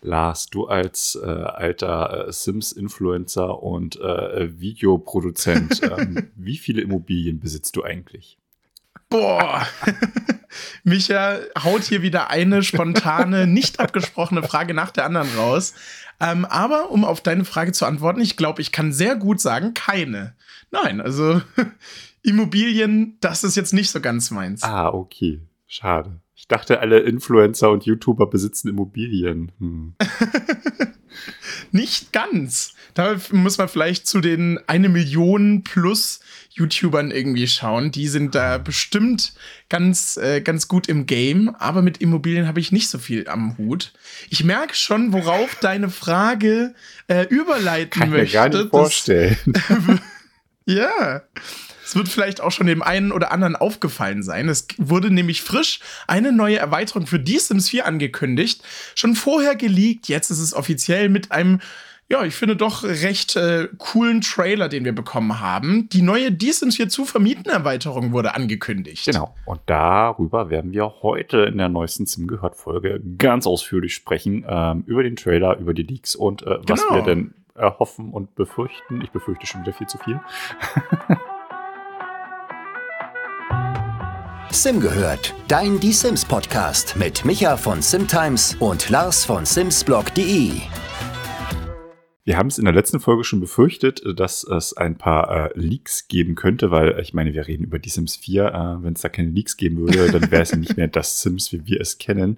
Lars, du als äh, alter äh, Sims-Influencer und äh, Videoproduzent, ähm, wie viele Immobilien besitzt du eigentlich? Boah, Micha haut hier wieder eine spontane, nicht abgesprochene Frage nach der anderen raus. Ähm, aber um auf deine Frage zu antworten, ich glaube, ich kann sehr gut sagen, keine. Nein, also Immobilien, das ist jetzt nicht so ganz meins. Ah, okay. Schade. Ich dachte, alle Influencer und YouTuber besitzen Immobilien. Hm. Nicht ganz. Da muss man vielleicht zu den eine Million plus YouTubern irgendwie schauen. Die sind da bestimmt ganz, äh, ganz gut im Game, aber mit Immobilien habe ich nicht so viel am Hut. Ich merke schon, worauf deine Frage äh, überleiten Kann möchte. Kann mir gar nicht vorstellen. ja. Es wird vielleicht auch schon dem einen oder anderen aufgefallen sein. Es wurde nämlich frisch eine neue Erweiterung für Die Sims 4 angekündigt. Schon vorher geleakt, jetzt ist es offiziell mit einem ja, ich finde doch recht äh, coolen Trailer, den wir bekommen haben. Die neue Die Sims 4 zu vermieten Erweiterung wurde angekündigt. Genau. Und darüber werden wir heute in der neuesten Sim gehört Folge ganz ausführlich sprechen ähm, über den Trailer, über die Leaks und äh, was genau. wir denn erhoffen und befürchten. Ich befürchte schon wieder viel zu viel. Sim gehört, dein Die Sims Podcast mit Micha von Simtimes und Lars von Simsblog.de. Wir haben es in der letzten Folge schon befürchtet, dass es ein paar äh, Leaks geben könnte, weil ich meine, wir reden über die Sims 4. Äh, Wenn es da keine Leaks geben würde, dann wäre es nicht mehr das Sims, wie wir es kennen.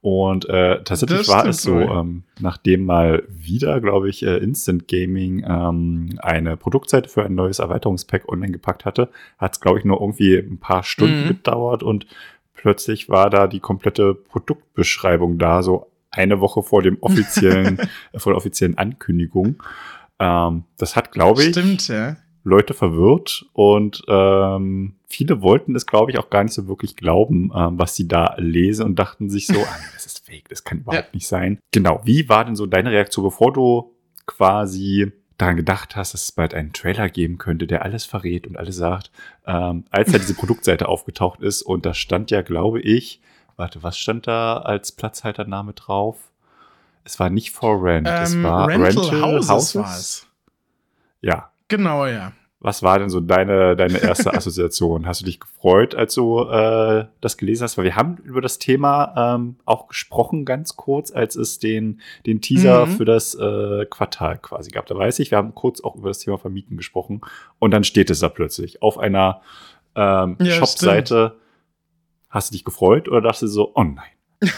Und äh, tatsächlich war es so, ähm, nachdem mal wieder, glaube ich, äh, Instant Gaming ähm, eine Produktseite für ein neues Erweiterungspack online gepackt hatte, hat es, glaube ich, nur irgendwie ein paar Stunden mhm. gedauert und plötzlich war da die komplette Produktbeschreibung da, so eine Woche vor dem offiziellen, vor der offiziellen Ankündigung. Ähm, das hat, glaube ich, Stimmt, ja. Leute verwirrt und ähm, viele wollten es, glaube ich, auch gar nicht so wirklich glauben, ähm, was sie da lesen und dachten sich so, ah, das ist fake, das kann überhaupt ja. nicht sein. Genau, wie war denn so deine Reaktion, bevor du quasi daran gedacht hast, dass es bald einen Trailer geben könnte, der alles verrät und alles sagt, ähm, als da diese Produktseite aufgetaucht ist und da stand ja, glaube ich, Warte, was stand da als Platzhaltername drauf? Es war nicht For Rent, ähm, es war Rental, Rental Houses. Houses? War es. Ja. Genau, ja. Was war denn so deine, deine erste Assoziation? hast du dich gefreut, als du äh, das gelesen hast? Weil wir haben über das Thema ähm, auch gesprochen, ganz kurz, als es den, den Teaser mhm. für das äh, Quartal quasi gab. Da weiß ich, wir haben kurz auch über das Thema Vermieten gesprochen und dann steht es da plötzlich auf einer ähm, ja, Shop-Seite Hast du dich gefreut oder dachtest du so, oh nein?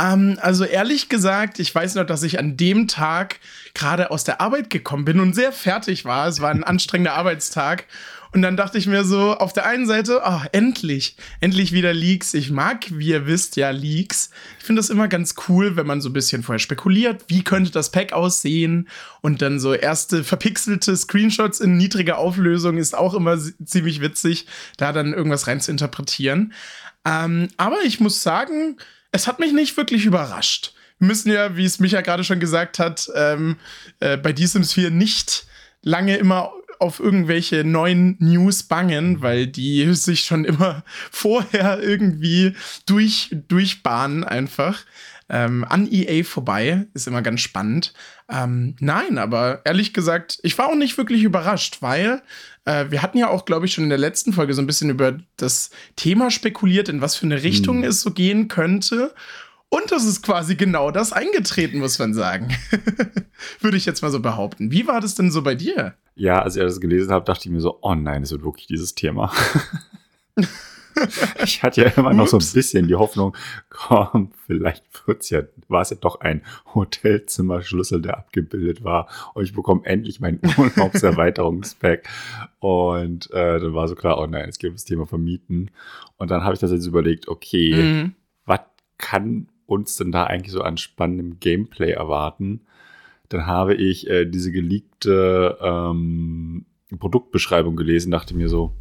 ähm, also ehrlich gesagt, ich weiß noch, dass ich an dem Tag gerade aus der Arbeit gekommen bin und sehr fertig war. Es war ein anstrengender Arbeitstag. Und dann dachte ich mir so, auf der einen Seite, oh, endlich, endlich wieder Leaks. Ich mag, wie ihr wisst, ja Leaks. Ich finde das immer ganz cool, wenn man so ein bisschen vorher spekuliert, wie könnte das Pack aussehen. Und dann so erste verpixelte Screenshots in niedriger Auflösung ist auch immer ziemlich witzig, da dann irgendwas rein zu interpretieren. Ähm, aber ich muss sagen, es hat mich nicht wirklich überrascht. Wir müssen ja, wie es Micha gerade schon gesagt hat, ähm, äh, bei The Sims 4 nicht lange immer auf irgendwelche neuen News bangen, weil die sich schon immer vorher irgendwie durch, durchbahnen einfach. Ähm, an EA vorbei. Ist immer ganz spannend. Ähm, nein, aber ehrlich gesagt, ich war auch nicht wirklich überrascht, weil äh, wir hatten ja auch, glaube ich, schon in der letzten Folge so ein bisschen über das Thema spekuliert, in was für eine Richtung hm. es so gehen könnte. Und das ist quasi genau das eingetreten, muss man sagen. Würde ich jetzt mal so behaupten. Wie war das denn so bei dir? Ja, als ich das gelesen habe, dachte ich mir so, oh nein, es wird wirklich dieses Thema. ich hatte ja immer noch so ein bisschen die Hoffnung, komm, vielleicht wird's ja, war es ja doch ein Hotelzimmerschlüssel, der abgebildet war und ich bekomme endlich mein Urlaubserweiterungspack und äh, dann war so klar, oh nein, es gibt das Thema Vermieten und dann habe ich das jetzt überlegt, okay, mhm. was kann uns denn da eigentlich so an spannendem Gameplay erwarten? Dann habe ich äh, diese geleakte ähm, Produktbeschreibung gelesen, dachte mir so,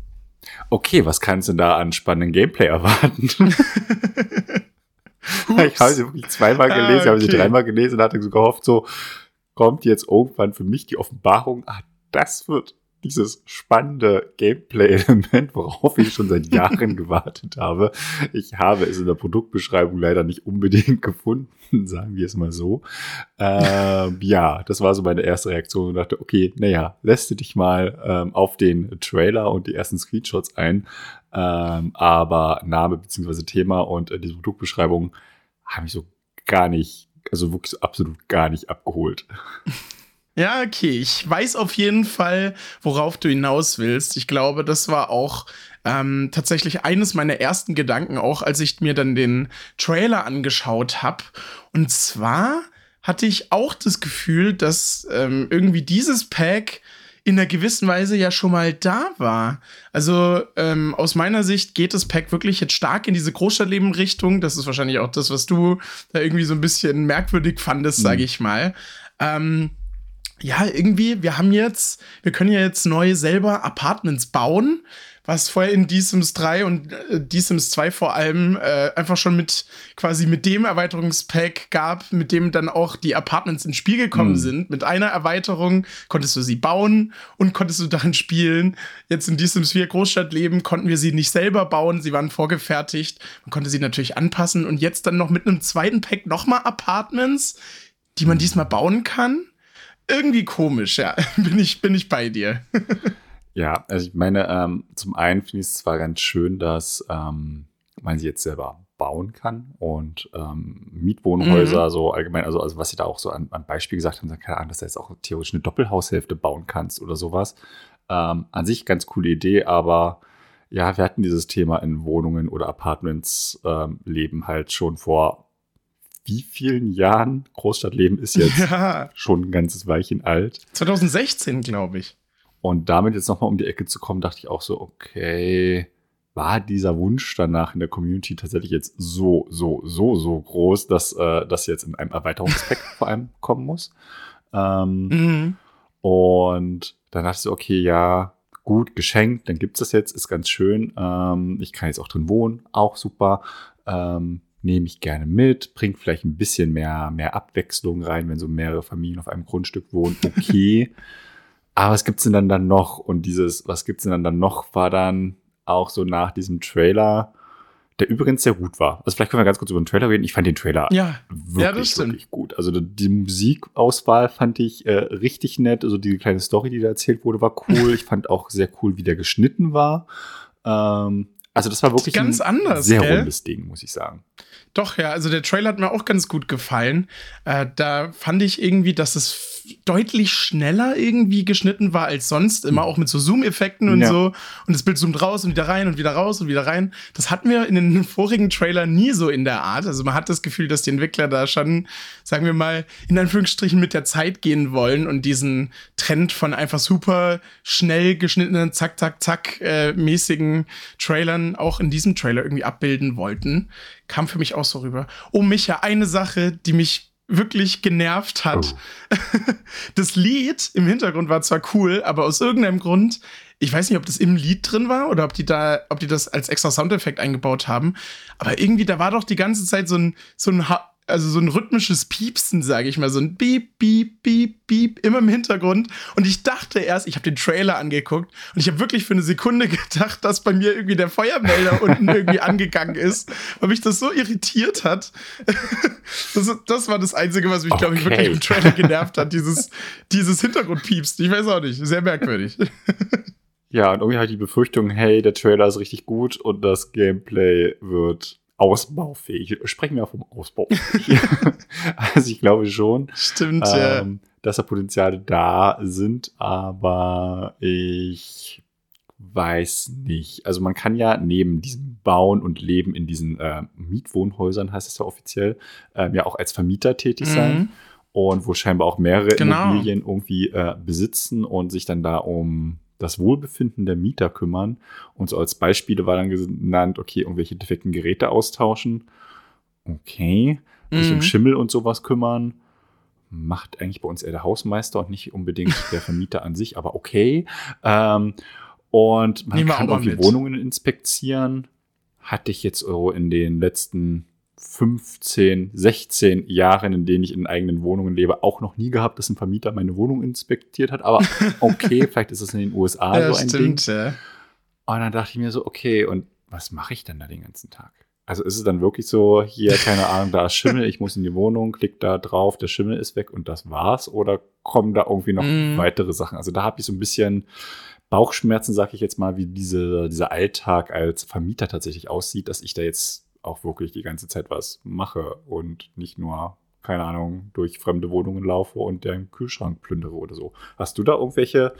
okay, was kannst du denn da an spannendem Gameplay erwarten? ich habe sie wirklich zweimal gelesen, ah, okay. habe sie dreimal gelesen und hatte so gehofft, so kommt jetzt irgendwann für mich die Offenbarung, ah, das wird dieses spannende Gameplay-Element, worauf ich schon seit Jahren gewartet habe. Ich habe es in der Produktbeschreibung leider nicht unbedingt gefunden, sagen wir es mal so. Ähm, ja, das war so meine erste Reaktion und dachte, okay, naja, lässt du dich mal ähm, auf den Trailer und die ersten Screenshots ein. Ähm, aber Name beziehungsweise Thema und äh, diese Produktbeschreibung haben mich so gar nicht, also wirklich so absolut gar nicht abgeholt. Ja, okay. Ich weiß auf jeden Fall, worauf du hinaus willst. Ich glaube, das war auch ähm, tatsächlich eines meiner ersten Gedanken, auch als ich mir dann den Trailer angeschaut habe. Und zwar hatte ich auch das Gefühl, dass ähm, irgendwie dieses Pack in einer gewissen Weise ja schon mal da war. Also ähm, aus meiner Sicht geht das Pack wirklich jetzt stark in diese Großstadtleben-Richtung. Das ist wahrscheinlich auch das, was du da irgendwie so ein bisschen merkwürdig fandest, mhm. sage ich mal. Ähm, ja, irgendwie, wir haben jetzt, wir können ja jetzt neu selber Apartments bauen, was vorher in The Sims 3 und äh, The Sims 2 vor allem äh, einfach schon mit quasi mit dem Erweiterungspack gab, mit dem dann auch die Apartments ins Spiel gekommen mhm. sind. Mit einer Erweiterung konntest du sie bauen und konntest du darin spielen. Jetzt in The Sims 4 Großstadtleben konnten wir sie nicht selber bauen, sie waren vorgefertigt. Man konnte sie natürlich anpassen und jetzt dann noch mit einem zweiten Pack nochmal Apartments, die man diesmal bauen kann irgendwie komisch, ja. bin, ich, bin ich bei dir. ja, also ich meine, ähm, zum einen finde ich es zwar ganz schön, dass ähm, man sie jetzt selber bauen kann und ähm, Mietwohnhäuser mhm. so allgemein, also, also was sie da auch so an, an Beispiel gesagt haben, keine Ahnung, dass du jetzt auch theoretisch eine Doppelhaushälfte bauen kannst oder sowas. Ähm, an sich ganz coole Idee, aber ja, wir hatten dieses Thema in Wohnungen oder Apartments ähm, leben halt schon vor wie vielen Jahren Großstadtleben ist jetzt ja. schon ein ganzes Weilchen alt. 2016, glaube ich. Und damit jetzt nochmal um die Ecke zu kommen, dachte ich auch so, okay, war dieser Wunsch danach in der Community tatsächlich jetzt so, so, so, so groß, dass äh, das jetzt in einem Erweiterungspack vor allem kommen muss. Ähm, mhm. Und dann dachte ich so, okay, ja, gut, geschenkt, dann gibt es das jetzt, ist ganz schön. Ähm, ich kann jetzt auch drin wohnen, auch super. Ähm, nehme ich gerne mit, bringt vielleicht ein bisschen mehr, mehr Abwechslung rein, wenn so mehrere Familien auf einem Grundstück wohnen. Okay. Aber was gibt's denn dann, dann noch? Und dieses, was gibt's denn dann, dann noch, war dann auch so nach diesem Trailer, der übrigens sehr gut war. Also vielleicht können wir ganz kurz über den Trailer reden. Ich fand den Trailer ja, wirklich, ja, wirklich gut. Also die Musikauswahl fand ich äh, richtig nett. Also die kleine Story, die da erzählt wurde, war cool. ich fand auch sehr cool, wie der geschnitten war. Ähm, also das war wirklich ganz ein anders, sehr gell? rundes Ding, muss ich sagen. Doch, ja, also der Trailer hat mir auch ganz gut gefallen. Äh, da fand ich irgendwie, dass es deutlich schneller irgendwie geschnitten war als sonst, immer auch mit so Zoom-Effekten und ja. so. Und das Bild zoomt raus und wieder rein und wieder raus und wieder rein. Das hatten wir in den vorigen Trailern nie so in der Art. Also man hat das Gefühl, dass die Entwickler da schon, sagen wir mal, in Anführungsstrichen mit der Zeit gehen wollen und diesen Trend von einfach super schnell geschnittenen, zack, zack, zack, äh, mäßigen Trailern auch in diesem Trailer irgendwie abbilden wollten kam für mich auch so rüber. Oh, Micha, eine Sache, die mich wirklich genervt hat. Oh. Das Lied im Hintergrund war zwar cool, aber aus irgendeinem Grund, ich weiß nicht, ob das im Lied drin war oder ob die da, ob die das als extra Soundeffekt eingebaut haben, aber irgendwie, da war doch die ganze Zeit so ein, so ein also so ein rhythmisches Piepsen, sage ich mal, so ein Beep, Beep, Beep, Beep, immer im Hintergrund. Und ich dachte erst, ich habe den Trailer angeguckt und ich habe wirklich für eine Sekunde gedacht, dass bei mir irgendwie der Feuermelder unten irgendwie angegangen ist, weil mich das so irritiert hat. Das, das war das Einzige, was mich, okay. glaube ich, wirklich im Trailer genervt hat, dieses, dieses Hintergrundpiepsen. Ich weiß auch nicht, sehr merkwürdig. Ja, und irgendwie halt die Befürchtung, hey, der Trailer ist richtig gut und das Gameplay wird ausbaufähig. Sprechen wir vom Ausbau. also ich glaube schon, Stimmt, ähm, ja. dass da Potenziale da sind, aber ich weiß nicht. Also man kann ja neben diesem Bauen und Leben in diesen äh, Mietwohnhäusern, heißt es ja offiziell, ähm, ja auch als Vermieter tätig mhm. sein. Und wo scheinbar auch mehrere genau. Immobilien irgendwie äh, besitzen und sich dann da um das Wohlbefinden der Mieter kümmern. Und so als Beispiele war dann genannt, okay, irgendwelche defekten Geräte austauschen. Okay. Sich mhm. um Schimmel und sowas kümmern. Macht eigentlich bei uns eher der Hausmeister und nicht unbedingt der Vermieter an sich, aber okay. Ähm, und man Nehmen kann auch die Wohnungen inspizieren. Hatte ich jetzt in den letzten 15, 16 Jahren, in denen ich in eigenen Wohnungen lebe, auch noch nie gehabt, dass ein Vermieter meine Wohnung inspektiert hat. Aber okay, vielleicht ist es in den USA ja, so ein stimmt, Ding. Ja. Und dann dachte ich mir so, okay, und was mache ich denn da den ganzen Tag? Also ist es dann wirklich so, hier, keine Ahnung, da ist Schimmel, ich muss in die Wohnung, klick da drauf, der Schimmel ist weg und das war's? Oder kommen da irgendwie noch mm. weitere Sachen? Also da habe ich so ein bisschen Bauchschmerzen, sag ich jetzt mal, wie diese, dieser Alltag als Vermieter tatsächlich aussieht, dass ich da jetzt auch wirklich die ganze Zeit was mache und nicht nur, keine Ahnung, durch fremde Wohnungen laufe und deren Kühlschrank plündere oder so. Hast du da irgendwelche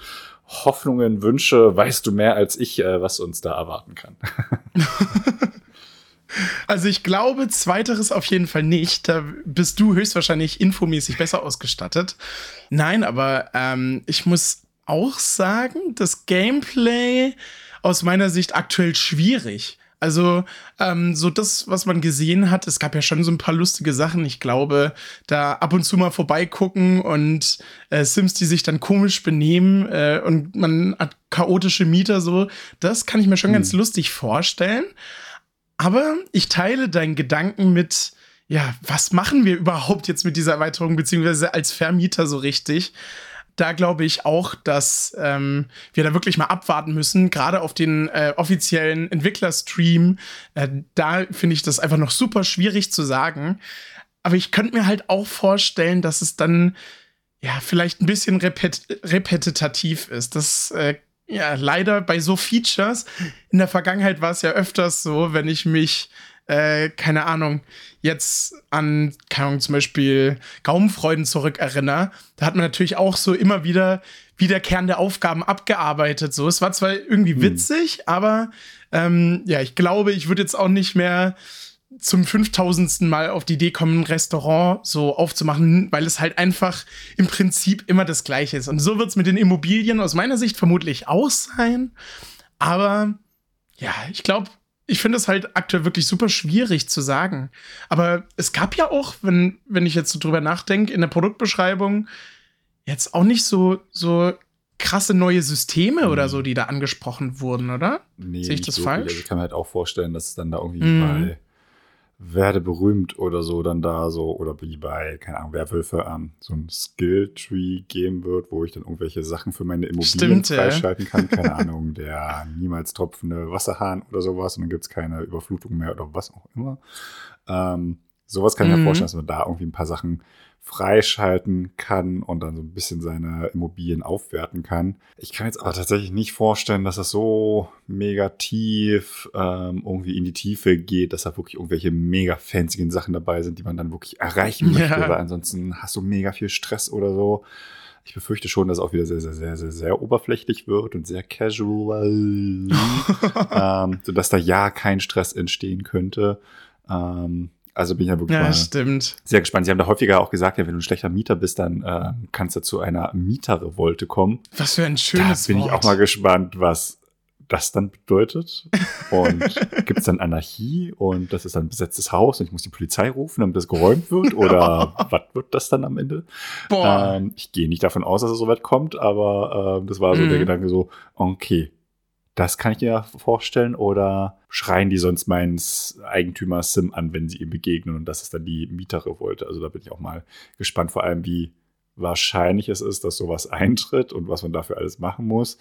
Hoffnungen, Wünsche? Weißt du mehr als ich, äh, was uns da erwarten kann? Also ich glaube, zweiteres auf jeden Fall nicht. Da bist du höchstwahrscheinlich infomäßig besser ausgestattet. Nein, aber ähm, ich muss auch sagen, das Gameplay aus meiner Sicht aktuell schwierig. Also, ähm, so das, was man gesehen hat, es gab ja schon so ein paar lustige Sachen. Ich glaube, da ab und zu mal vorbeigucken und äh, Sims, die sich dann komisch benehmen äh, und man hat chaotische Mieter so, das kann ich mir schon hm. ganz lustig vorstellen. Aber ich teile deinen Gedanken mit, ja, was machen wir überhaupt jetzt mit dieser Erweiterung, beziehungsweise als Vermieter so richtig? Da glaube ich auch, dass ähm, wir da wirklich mal abwarten müssen, gerade auf den äh, offiziellen Entwicklerstream. Äh, da finde ich das einfach noch super schwierig zu sagen. Aber ich könnte mir halt auch vorstellen, dass es dann ja vielleicht ein bisschen repet repetitiv ist. Das äh, ja leider bei so Features. In der Vergangenheit war es ja öfters so, wenn ich mich äh, keine Ahnung, jetzt an, keine Ahnung, zum Beispiel Gaumenfreuden zurückerinnere, da hat man natürlich auch so immer wieder wiederkehrende Aufgaben abgearbeitet. So, es war zwar irgendwie hm. witzig, aber ähm, ja, ich glaube, ich würde jetzt auch nicht mehr zum 5000. Mal auf die Idee kommen, ein Restaurant so aufzumachen, weil es halt einfach im Prinzip immer das Gleiche ist. Und so wird es mit den Immobilien aus meiner Sicht vermutlich auch sein. Aber ja, ich glaube, ich finde es halt aktuell wirklich super schwierig zu sagen. Aber es gab ja auch, wenn, wenn ich jetzt so drüber nachdenke, in der Produktbeschreibung jetzt auch nicht so, so krasse neue Systeme mhm. oder so, die da angesprochen wurden, oder? Nee, Sehe ich das so falsch? Viel. Also ich kann mir halt auch vorstellen, dass es dann da irgendwie mhm. mal werde berühmt oder so dann da so, oder wie bei, keine Ahnung, Werwölfe, ähm, so ein Skill-Tree geben wird, wo ich dann irgendwelche Sachen für meine Immobilien Stimmt, freischalten ja. kann. Keine Ahnung, der niemals tropfende Wasserhahn oder sowas und dann gibt es keine Überflutung mehr oder was auch immer. Ähm, sowas kann ich mhm. mir vorstellen, dass man da irgendwie ein paar Sachen freischalten kann und dann so ein bisschen seine Immobilien aufwerten kann. Ich kann jetzt aber tatsächlich nicht vorstellen, dass das so mega tief ähm, irgendwie in die Tiefe geht, dass da wirklich irgendwelche mega fancy Sachen dabei sind, die man dann wirklich erreichen möchte, ja. weil ansonsten hast du mega viel Stress oder so. Ich befürchte schon, dass es auch wieder sehr, sehr, sehr, sehr, sehr oberflächlich wird und sehr casual, ähm, sodass da ja kein Stress entstehen könnte. Ähm, also bin ich ja wirklich ja, stimmt. sehr gespannt. Sie haben da häufiger auch gesagt, ja, wenn du ein schlechter Mieter bist, dann äh, kannst du zu einer Mieterrevolte kommen. Was für ein schönes Da bin Wort. ich auch mal gespannt, was das dann bedeutet. Und gibt es dann Anarchie und das ist dann ein besetztes Haus und ich muss die Polizei rufen, damit das geräumt wird? Oder was wird das dann am Ende? Ähm, ich gehe nicht davon aus, dass es so weit kommt, aber äh, das war so mhm. der Gedanke so, okay, das kann ich mir vorstellen. Oder schreien die sonst meins Eigentümer Sim an, wenn sie ihm begegnen und das ist dann die Mieterrevolte. Also da bin ich auch mal gespannt, vor allem wie wahrscheinlich es ist, dass sowas eintritt und was man dafür alles machen muss.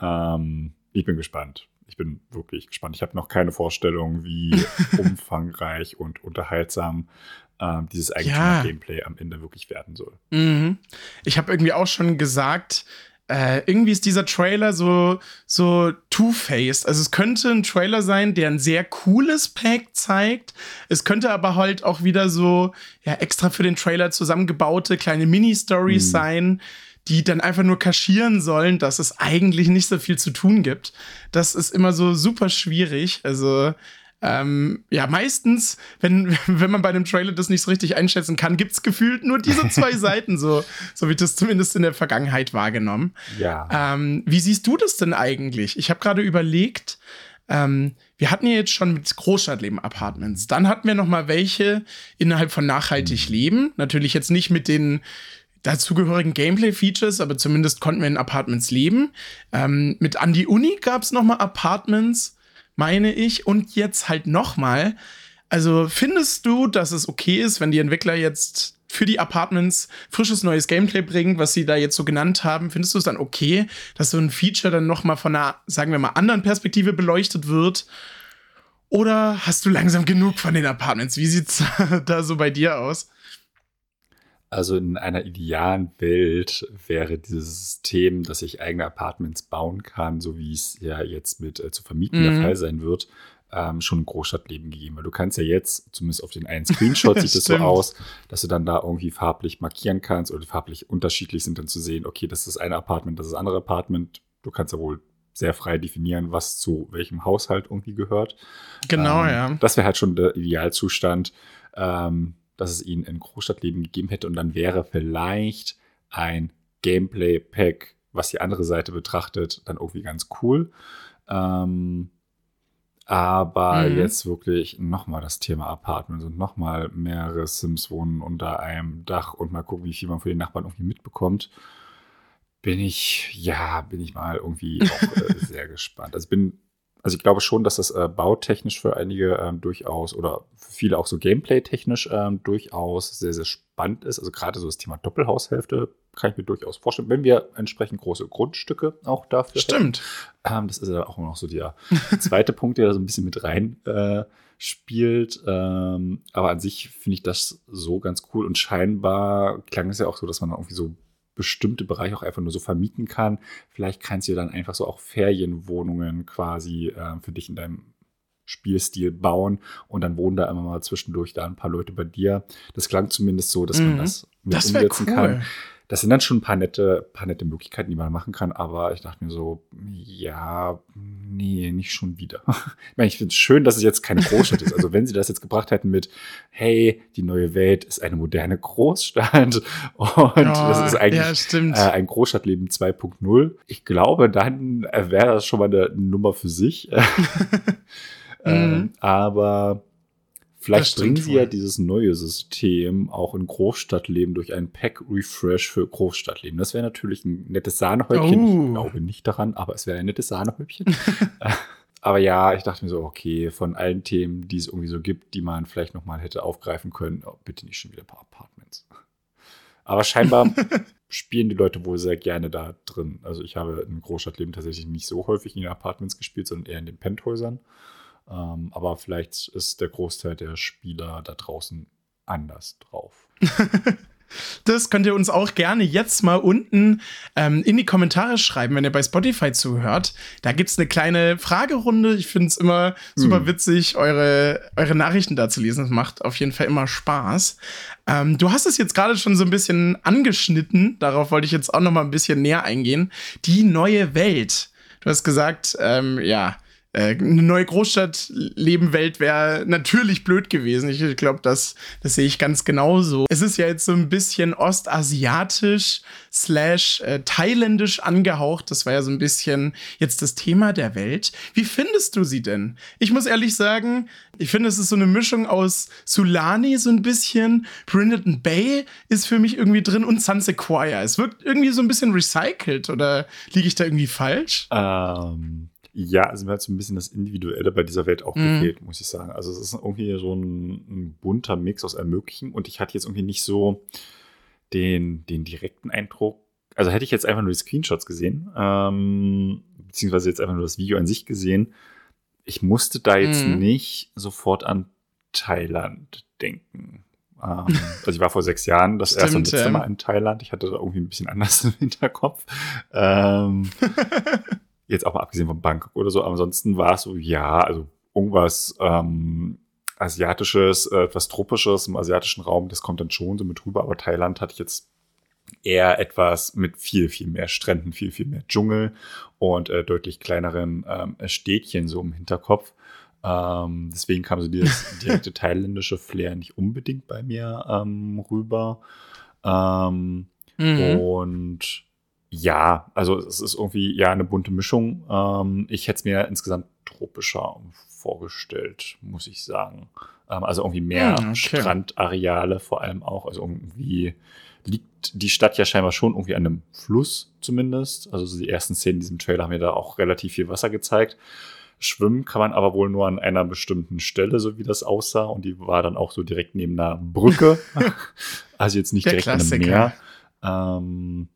Ähm, ich bin gespannt. Ich bin wirklich gespannt. Ich habe noch keine Vorstellung, wie umfangreich und unterhaltsam äh, dieses Eigentümer-Gameplay ja. am Ende wirklich werden soll. Mhm. Ich habe irgendwie auch schon gesagt, äh, irgendwie ist dieser Trailer so, so two-faced. Also es könnte ein Trailer sein, der ein sehr cooles Pack zeigt. Es könnte aber halt auch wieder so, ja, extra für den Trailer zusammengebaute kleine Mini-Stories mhm. sein, die dann einfach nur kaschieren sollen, dass es eigentlich nicht so viel zu tun gibt. Das ist immer so super schwierig. Also ähm, ja, meistens, wenn, wenn man bei einem Trailer das nicht so richtig einschätzen kann, gibt es gefühlt nur diese zwei Seiten, so, so wie ich das zumindest in der Vergangenheit wahrgenommen. Ja. Ähm, wie siehst du das denn eigentlich? Ich habe gerade überlegt, ähm, wir hatten ja jetzt schon mit Großstadtleben Apartments. Dann hatten wir noch mal welche innerhalb von nachhaltig mhm. leben. Natürlich jetzt nicht mit den dazugehörigen Gameplay-Features, aber zumindest konnten wir in Apartments leben. Ähm, mit An die Uni gab es noch mal Apartments meine ich. Und jetzt halt noch mal. Also findest du, dass es okay ist, wenn die Entwickler jetzt für die Apartments frisches neues Gameplay bringen, was sie da jetzt so genannt haben? Findest du es dann okay, dass so ein Feature dann noch mal von einer, sagen wir mal, anderen Perspektive beleuchtet wird? Oder hast du langsam genug von den Apartments? Wie sieht's da so bei dir aus? Also in einer idealen Welt wäre dieses System, dass ich eigene Apartments bauen kann, so wie es ja jetzt mit äh, zu vermieten mhm. der Fall sein wird, ähm, schon ein Großstadtleben gegeben. Weil du kannst ja jetzt, zumindest auf den einen Screenshot sieht es so aus, dass du dann da irgendwie farblich markieren kannst oder farblich unterschiedlich sind, dann zu sehen, okay, das ist das eine Apartment, das ist das andere Apartment. Du kannst ja wohl sehr frei definieren, was zu welchem Haushalt irgendwie gehört. Genau, ähm, ja. Das wäre halt schon der Idealzustand. Ähm, dass es ihn in Großstadtleben gegeben hätte und dann wäre vielleicht ein Gameplay-Pack, was die andere Seite betrachtet, dann irgendwie ganz cool. Ähm, aber mhm. jetzt wirklich nochmal das Thema Apartments und nochmal mehrere Sims wohnen unter einem Dach und mal gucken, wie viel man von den Nachbarn irgendwie mitbekommt. Bin ich, ja, bin ich mal irgendwie auch äh, sehr gespannt. Also bin also ich glaube schon, dass das äh, bautechnisch für einige ähm, durchaus oder für viele auch so gameplay-technisch ähm, durchaus sehr, sehr spannend ist. Also gerade so das Thema Doppelhaushälfte kann ich mir durchaus vorstellen, wenn wir entsprechend große Grundstücke auch dafür Stimmt. Ähm, das ist ja auch noch so der zweite Punkt, der da so ein bisschen mit rein äh, spielt. Ähm, aber an sich finde ich das so ganz cool und scheinbar klang es ja auch so, dass man irgendwie so bestimmte Bereiche auch einfach nur so vermieten kann. Vielleicht kannst du dann einfach so auch Ferienwohnungen quasi äh, für dich in deinem Spielstil bauen und dann wohnen da immer mal zwischendurch da ein paar Leute bei dir. Das klang zumindest so, dass mhm. man das mit das umsetzen cool. kann das sind dann schon ein paar nette, paar nette Möglichkeiten, die man machen kann, aber ich dachte mir so, ja, nee, nicht schon wieder. ich meine, ich finde es schön, dass es jetzt keine Großstadt ist. Also wenn sie das jetzt gebracht hätten mit, hey, die neue Welt ist eine moderne Großstadt und oh, das ist eigentlich ja, äh, ein Großstadtleben 2.0. Ich glaube, dann äh, wäre das schon mal eine Nummer für sich. ähm, mhm. Aber Vielleicht bringen sie ja dieses neue System auch in Großstadtleben durch einen Pack-Refresh für Großstadtleben. Das wäre natürlich ein nettes Sahnehäubchen. Oh. Ich glaube nicht daran, aber es wäre ein nettes Sahnehäubchen. Aber ja, ich dachte mir so, okay, von allen Themen, die es irgendwie so gibt, die man vielleicht nochmal hätte aufgreifen können, oh, bitte nicht schon wieder ein paar Apartments. Aber scheinbar spielen die Leute wohl sehr gerne da drin. Also ich habe in Großstadtleben tatsächlich nicht so häufig in den Apartments gespielt, sondern eher in den Penthäusern. Ähm, aber vielleicht ist der Großteil der Spieler da draußen anders drauf. Das könnt ihr uns auch gerne jetzt mal unten ähm, in die Kommentare schreiben, wenn ihr bei Spotify zuhört. Da gibt es eine kleine Fragerunde. Ich finde es immer super hm. witzig, eure, eure Nachrichten da zu lesen. Das macht auf jeden Fall immer Spaß. Ähm, du hast es jetzt gerade schon so ein bisschen angeschnitten. Darauf wollte ich jetzt auch noch mal ein bisschen näher eingehen. Die neue Welt. Du hast gesagt, ähm, ja, eine neue Großstadt-Leben-Welt wäre natürlich blöd gewesen. Ich glaube, das, das sehe ich ganz genauso. Es ist ja jetzt so ein bisschen ostasiatisch slash äh, thailändisch angehaucht. Das war ja so ein bisschen jetzt das Thema der Welt. Wie findest du sie denn? Ich muss ehrlich sagen, ich finde, es ist so eine Mischung aus Sulani so ein bisschen, Brindleton Bay ist für mich irgendwie drin und Sun Sequoia. Es wirkt irgendwie so ein bisschen recycelt oder liege ich da irgendwie falsch? Ähm ja, also mir hat so ein bisschen das Individuelle bei dieser Welt auch mhm. gefehlt, muss ich sagen. Also es ist irgendwie so ein, ein, bunter Mix aus allem Möglichen und ich hatte jetzt irgendwie nicht so den, den direkten Eindruck, also hätte ich jetzt einfach nur die Screenshots gesehen, ähm, beziehungsweise jetzt einfach nur das Video an sich gesehen, ich musste da jetzt mhm. nicht sofort an Thailand denken. Ähm, also ich war vor sechs Jahren das Stimmt, erste und letzte Mal in Thailand. Ich hatte da irgendwie ein bisschen anders im Hinterkopf. Ähm, Jetzt auch mal abgesehen von Bangkok oder so. Aber ansonsten war es so, ja, also irgendwas ähm, Asiatisches, äh, etwas Tropisches im asiatischen Raum, das kommt dann schon so mit rüber. Aber Thailand hatte ich jetzt eher etwas mit viel, viel mehr Stränden, viel, viel mehr Dschungel und äh, deutlich kleineren ähm, Städtchen so im Hinterkopf. Ähm, deswegen kam so dieses direkte thailändische Flair nicht unbedingt bei mir ähm, rüber. Ähm, mhm. Und ja, also es ist irgendwie ja eine bunte Mischung. Ähm, ich hätte es mir insgesamt tropischer vorgestellt, muss ich sagen. Ähm, also irgendwie mehr hm, okay. Strandareale vor allem auch. Also irgendwie liegt die Stadt ja scheinbar schon irgendwie an einem Fluss zumindest. Also die ersten Szenen in diesem Trailer haben mir da auch relativ viel Wasser gezeigt. Schwimmen kann man aber wohl nur an einer bestimmten Stelle, so wie das aussah. Und die war dann auch so direkt neben einer Brücke. also jetzt nicht Der direkt an einem Klassiker. Meer. Ähm,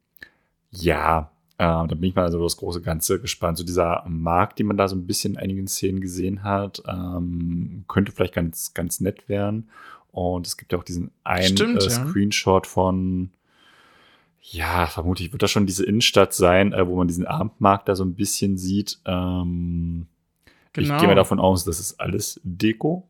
ja, äh, da bin ich mal also das große Ganze gespannt. So dieser Markt, den man da so ein bisschen in einigen Szenen gesehen hat, ähm, könnte vielleicht ganz, ganz nett werden. Und es gibt ja auch diesen einen Stimmt, äh, ja. Screenshot von, ja, vermutlich wird das schon diese Innenstadt sein, äh, wo man diesen Abendmarkt da so ein bisschen sieht. Ähm, Genau. Ich gehe mal davon aus, das ist alles Deko.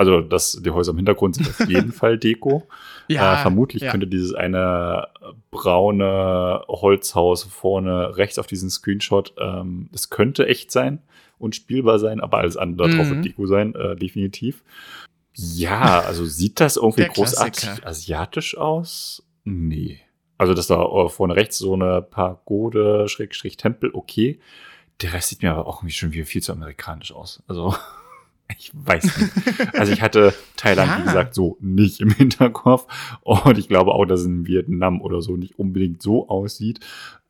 Also, dass die Häuser im Hintergrund sind auf jeden Fall Deko. ja, äh, vermutlich ja. könnte dieses eine braune Holzhaus vorne rechts auf diesen Screenshot, ähm, das könnte echt sein und spielbar sein, aber alles andere drauf Mhm. wird Deko sein, äh, definitiv. Ja, also sieht das irgendwie großartig asiatisch aus? Nee. Also, dass da äh, vorne rechts so eine Pagode, Schrägstrich Tempel, okay. Der Rest sieht mir aber auch irgendwie schon wieder viel zu amerikanisch aus. Also, ich weiß nicht. Also, ich hatte Thailand, wie Ja. gesagt, so nicht im Hinterkopf. Und ich glaube auch, dass es in Vietnam oder so nicht unbedingt so aussieht.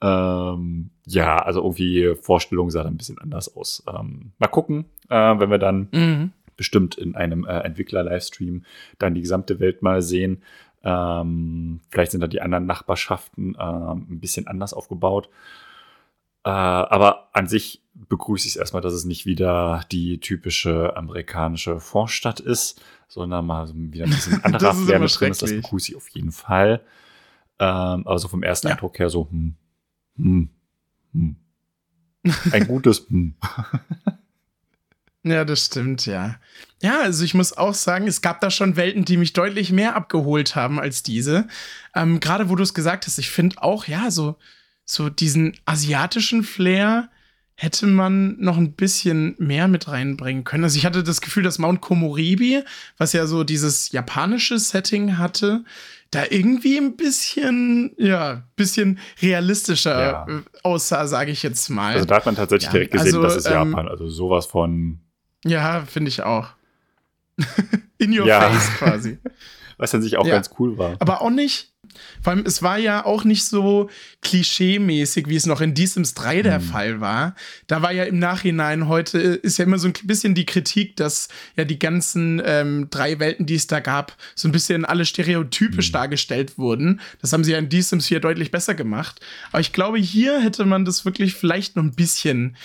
Ähm, ja, also irgendwie Vorstellung sah da ein bisschen anders aus. Ähm, mal gucken, äh, wenn wir dann Mhm. bestimmt in einem äh, Entwickler-Livestream dann die gesamte Welt mal sehen. Ähm, vielleicht sind da die anderen Nachbarschaften ähm, ein bisschen anders aufgebaut. Äh, aber an sich begrüße ich es erstmal, dass es nicht wieder die typische amerikanische Vorstadt ist, sondern mal wieder ein bisschen anderer Flair drin ist. Das begrüße ich auf jeden Fall. Ähm, aber so vom ersten Ja. Eindruck her so, hm, hm, hm. Ein gutes hm. Ja, das stimmt, ja. Ja, also ich muss auch sagen, es gab da schon Welten, die mich deutlich mehr abgeholt haben als diese. Ähm, Gerade wo du es gesagt hast, ich finde auch, ja, so, so diesen asiatischen Flair hätte man noch ein bisschen mehr mit reinbringen können. Also ich hatte das Gefühl, dass Mount Komoribi, was ja so dieses japanische Setting hatte, da irgendwie ein bisschen, ja, bisschen realistischer Ja. äh, aussah, sage ich jetzt mal. Also da hat man tatsächlich Ja, direkt gesehen, also, das ist ähm, Japan. Also sowas von, Ja, finde ich auch. In your Ja. face quasi. was an sich auch ganz cool war. Aber auch nicht. Vor allem, es war ja auch nicht so klischee-mäßig, wie es noch in Die Sims 3 der Hm. Fall war. Da war ja im Nachhinein heute, ist ja immer so ein bisschen die Kritik, dass ja die ganzen ähm, drei Welten, die es da gab, so ein bisschen alle stereotypisch Hm. dargestellt wurden. Das haben sie ja in Die Sims 4 deutlich besser gemacht. Aber ich glaube, hier hätte man das wirklich vielleicht noch ein bisschen,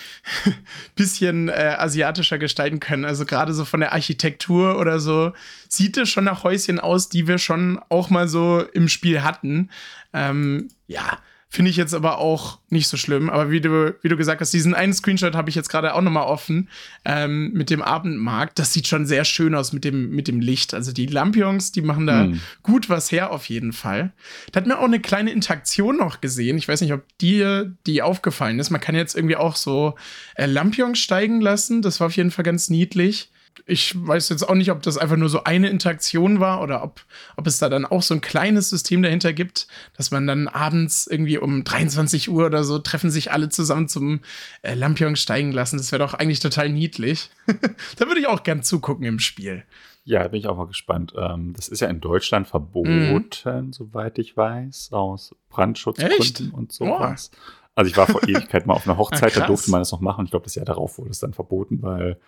bisschen äh, asiatischer gestalten können. Also gerade so von der Architektur oder so sieht es schon nach Häuschen aus, die wir schon auch mal so im Spiel hatten. Ähm, ja, finde ich jetzt aber auch nicht so schlimm. Aber wie du, wie du gesagt hast, diesen einen Screenshot habe ich jetzt gerade auch noch mal offen ähm, mit dem Abendmarkt. Das sieht schon sehr schön aus mit dem, mit dem Licht. Also die Lampions, die machen da Hm. gut was her auf jeden Fall. Da hat mir auch eine kleine Interaktion noch gesehen. Ich weiß nicht, ob dir die aufgefallen ist. Man kann jetzt irgendwie auch so äh, Lampions steigen lassen. Das war auf jeden Fall ganz niedlich. Ich weiß jetzt auch nicht, ob das einfach nur so eine Interaktion war oder ob, ob es da dann auch so ein kleines System dahinter gibt, dass man dann abends irgendwie um 23 Uhr oder so treffen sich alle zusammen zum äh, Lampion steigen lassen. Das wäre doch eigentlich total niedlich. da würde ich auch gern zugucken im Spiel. Ja, bin ich auch mal gespannt. Ähm, das ist ja in Deutschland verboten, soweit ich weiß, aus Brandschutzgründen Echt? und sowas. Also ich war vor Ewigkeit mal auf einer Hochzeit, da krass. durfte man das noch machen. Ich glaube, das Jahr darauf wurde es dann verboten, weil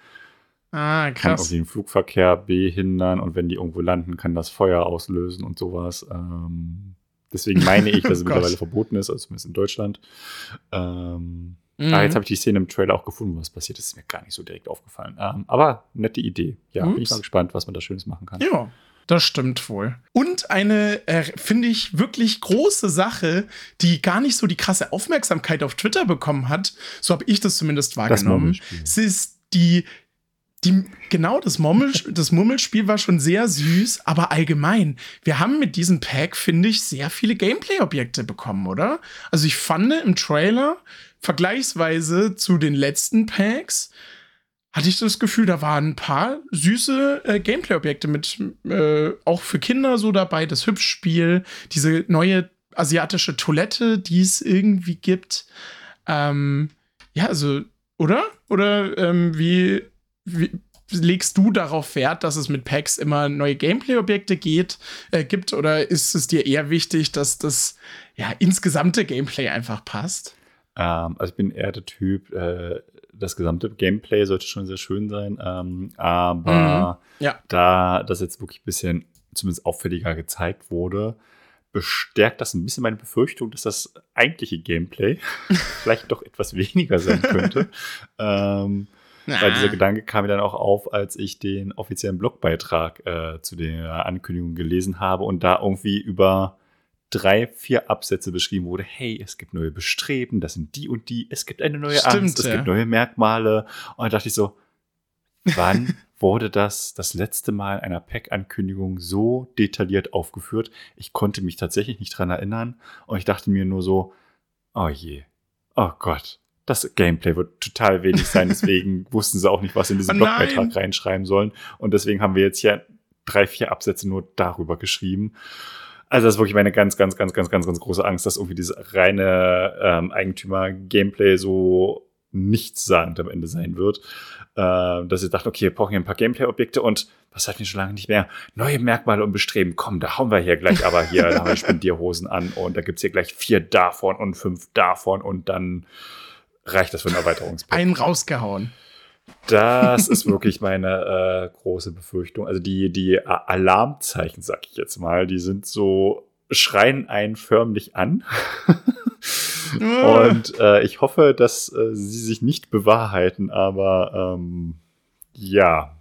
Ah, kann krass. irgendwie den Flugverkehr behindern und wenn die irgendwo landen, kann das Feuer auslösen und sowas. Ähm, deswegen meine ich, dass es Oh mittlerweile verboten ist, also zumindest in Deutschland. Ähm, Mhm. Ah, jetzt habe ich die Szene im Trailer auch gefunden, was passiert ist. Ist mir gar nicht so direkt aufgefallen. Ähm, aber nette Idee. Ja, bin ich Ups. mal gespannt, was man da Schönes machen kann. Ja, das stimmt wohl. Und eine, äh, finde ich, wirklich große Sache, die gar nicht so die krasse Aufmerksamkeit auf Twitter bekommen hat, so habe ich das zumindest wahrgenommen. Murmelspiel. Es ist die, die, genau, das, Murmel, das Murmelspiel war schon sehr süß, aber allgemein, wir haben mit diesem Pack, finde ich, sehr viele Gameplay-Objekte bekommen, oder? Also ich fand im Trailer, vergleichsweise zu den letzten Packs, hatte ich das Gefühl, da waren ein paar süße äh, Gameplay-Objekte mit, äh, auch für Kinder so dabei, das Hübschspiel, diese neue asiatische Toilette, die es irgendwie gibt. Ähm, ja, also, oder? Oder ähm, wie, wie legst du darauf Wert, dass es mit Packs immer neue Gameplay-Objekte geht, äh, gibt? Oder ist es dir eher wichtig, dass das ja insgesamte Gameplay einfach passt? Ähm, also ich bin eher der Typ, äh, das gesamte Gameplay sollte schon sehr schön sein. Ähm, aber Mhm. Ja. da das jetzt wirklich ein bisschen zumindest auffälliger gezeigt wurde, bestärkt das ein bisschen meine Befürchtung, dass das eigentliche Gameplay vielleicht doch etwas weniger sein könnte. ähm, weil dieser Gedanke kam mir dann auch auf, als ich den offiziellen Blogbeitrag äh, zu der Ankündigung gelesen habe und da irgendwie über drei, vier Absätze beschrieben wurde, hey, es gibt neue Bestreben, das sind die und die, es gibt eine neue Stimmt, Angst, es ja. gibt neue Merkmale. Und da dachte ich so, wann wurde das das letzte Mal in einer Pack-Ankündigung so detailliert aufgeführt? Ich konnte mich tatsächlich nicht dran erinnern und ich dachte mir nur so, oh je, oh Gott. Das Gameplay wird total wenig sein, deswegen wussten sie auch nicht, was in diesen Oh. Blogbeitrag reinschreiben sollen. Und deswegen haben wir jetzt hier drei, vier Absätze nur darüber geschrieben. Also das ist wirklich meine ganz, ganz, ganz, ganz, ganz, ganz große Angst, dass irgendwie dieses reine ähm, Eigentümer-Gameplay so nichtssagend am Ende sein wird. Äh, dass ich dachte, okay, wir brauchen hier ein paar Gameplay-Objekte und was hatten wir schon lange nicht mehr? Neue Merkmale und Bestreben. Komm, da hauen wir hier gleich aber hier, da haben wir Spendierhosen an und da gibt's hier gleich vier davon und fünf davon und dann reicht das für ein Erweiterungspack. Einen rausgehauen. Das ist wirklich meine äh, große Befürchtung. Also die, die Alarmzeichen, sag ich jetzt mal, die sind so, schreien einen förmlich an. Und äh, ich hoffe, dass äh, sie sich nicht bewahrheiten, aber ähm, ja,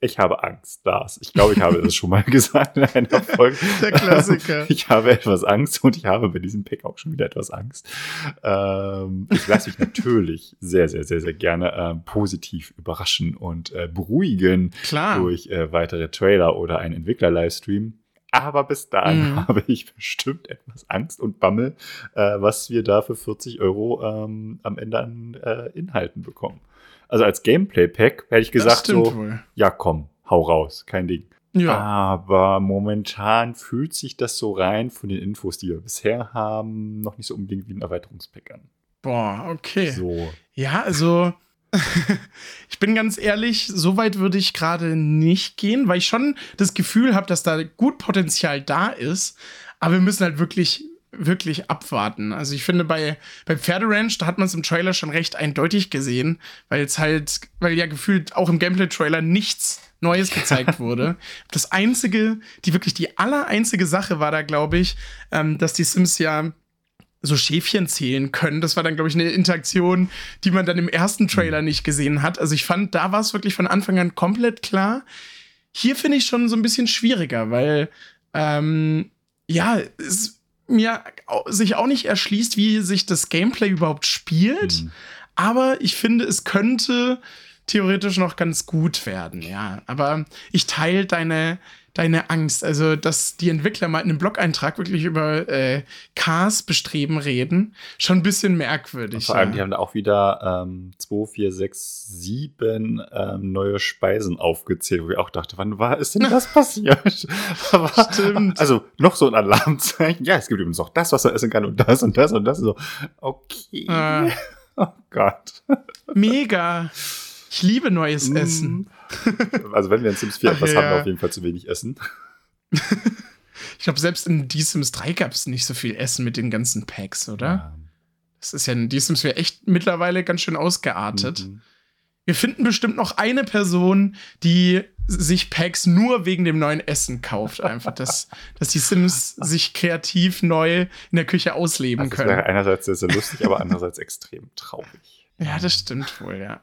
ich habe Angst, Lars. Ich glaube, ich habe das schon mal gesagt in einer Folge. Der Klassiker. Ich habe etwas Angst und ich habe bei diesem Pack auch schon wieder etwas Angst. Ähm, ich lasse mich natürlich sehr, sehr, sehr, sehr gerne ähm, positiv überraschen und äh, beruhigen Klar. durch äh, weitere Trailer oder einen Entwickler-Livestream. Aber bis dahin Mhm. habe ich bestimmt etwas Angst und Bammel, äh, was wir da für 40 Euro ähm, am Ende an Inhalten bekommen. Also als Gameplay-Pack hätte ich gesagt so, wohl. ja komm, hau raus, kein Ding. Ja. Aber momentan fühlt sich das so rein von den Infos, die wir bisher haben, noch nicht so unbedingt wie ein Erweiterungspack an. Boah, okay. So. Ja, also ich bin ganz ehrlich, so weit würde ich gerade nicht gehen, weil ich schon das Gefühl habe, dass da gut Potenzial da ist, aber wir müssen halt wirklich wirklich abwarten. Also ich finde bei bei Pferderanch, da hat man es im Trailer schon recht eindeutig gesehen, weil es halt, weil ja gefühlt auch im Gameplay-Trailer nichts Neues gezeigt wurde. Das einzige, die wirklich die aller einzige Sache war da, glaube ich, ähm, dass die Sims ja so Schäfchen zählen können. Das war dann, glaube ich, eine Interaktion, die man dann im ersten Trailer nicht gesehen hat. Also ich fand, da war es wirklich von Anfang an komplett klar. Hier finde ich schon so ein bisschen schwieriger, weil ähm, ja, es mir sich auch nicht erschließt, wie sich das Gameplay überhaupt spielt. Mhm. Aber ich finde, es könnte theoretisch noch ganz gut werden, ja. Aber ich teile deine, deine Angst. Also, dass die Entwickler mal in einem Blog-Eintrag wirklich über äh, Cars bestreben reden, schon ein bisschen merkwürdig. Vor allem, die ja. haben da auch wieder ähm, 2, 4, 6, 7 ähm, neue Speisen aufgezählt, wo ich auch dachte, wann war ist denn das passiert? Stimmt. Also noch so ein Alarmzeichen. Ja, es gibt übrigens noch das, was man essen kann und das und das und das. So, okay. Äh, Oh Gott. mega. Ich liebe neues Mm. Essen. Also wenn wir in Sims 4 Ach etwas ja. haben, wir auf jeden Fall zu wenig Essen. Ich glaube, selbst in Die Sims 3 gab es nicht so viel Essen mit den ganzen Packs, oder? Ähm, Das ist ja in Die Sims 4 echt mittlerweile ganz schön ausgeartet. mhm. Wir finden bestimmt noch eine Person, die sich Packs nur wegen dem neuen Essen kauft. Einfach, dass, dass die Sims sich kreativ neu in der Küche ausleben Also das wäre können. einerseits sehr, sehr lustig, aber andererseits extrem traurig. Ja, das stimmt wohl, ja.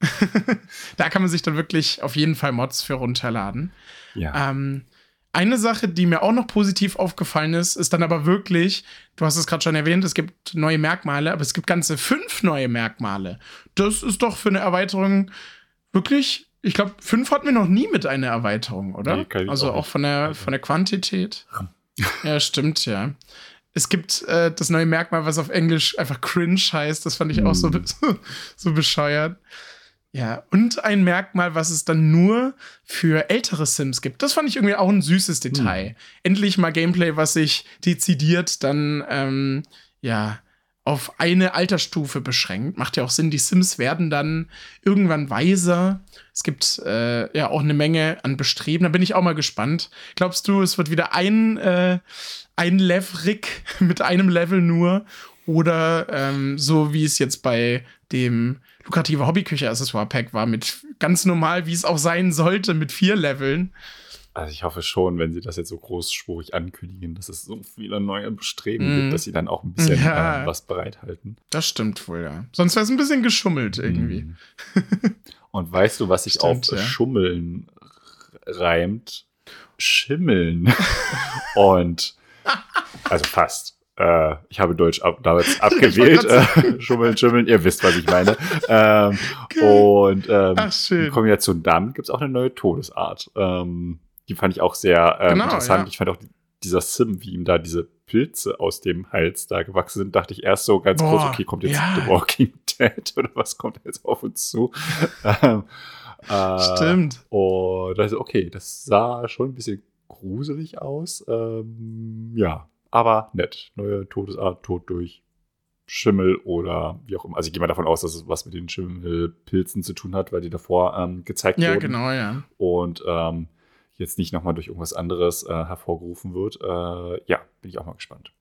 da kann man sich dann wirklich auf jeden Fall Mods für runterladen. Ja. Ähm, eine Sache, die mir auch noch positiv aufgefallen ist, ist dann aber wirklich, du hast es gerade schon erwähnt, es gibt neue Merkmale, aber es gibt ganze fünf neue Merkmale. Das ist doch für eine Erweiterung wirklich, ich glaube, fünf hatten wir noch nie mit einer Erweiterung, oder? Nee, also auch auch von der, von der Quantität. ja, stimmt, ja. Es gibt äh, das neue Merkmal, was auf Englisch einfach cringe heißt. Das fand ich auch so, Mm. so bescheuert. Ja, und ein Merkmal, was es dann nur für ältere Sims gibt. Das fand ich irgendwie auch ein süßes Detail. Endlich mal Gameplay, was sich dezidiert dann, ähm, ja, auf eine Altersstufe beschränkt. Macht ja auch Sinn, die Sims werden dann irgendwann weiser. Es gibt äh, ja auch eine Menge an Bestreben. Da bin ich auch mal gespannt. Glaubst du, es wird wieder ein, äh, ein Leverig mit einem Level nur Oder ähm, so wie es jetzt bei dem lukrative Hobbyküche-Accessoire-Pack war, mit ganz normal, wie es auch sein sollte, mit vier Leveln. Also ich hoffe schon, wenn sie das jetzt so großspurig ankündigen, dass es so viele neue Bestreben mm. gibt, dass sie dann auch ein bisschen ja. äh, was bereithalten. Das stimmt wohl, ja. Sonst wäre es ein bisschen geschummelt irgendwie. Mm. Und weißt du, was sich auf ja. Schummeln reimt? Schimmeln. Und also fast. Äh, ich habe Deutsch ab, damals abgewählt. Äh, schummeln, schummeln, ihr wisst, was ich meine. Ähm, und ähm, Ach, in Kombination damit gibt es auch eine neue Todesart. Ähm, die fand ich auch sehr ähm, genau, interessant. Ja. Ich fand auch dieser Sim, wie ihm da diese Pilze aus dem Hals da gewachsen sind, dachte ich erst so ganz Boah, groß, okay, kommt jetzt ja. The Walking Dead oder was kommt jetzt auf uns zu? ähm, äh, Stimmt. Und also, okay, das sah schon ein bisschen gruselig aus. Ähm, ja, aber nett. Neue Todesart, Tod durch Schimmel oder wie auch immer. Also ich gehe mal davon aus, dass es was mit den Schimmelpilzen zu tun hat, weil die davor ähm, gezeigt ja, wurden. Ja, genau, ja. Und ähm, jetzt nicht nochmal durch irgendwas anderes äh, hervorgerufen wird. Äh, ja, bin ich auch mal gespannt.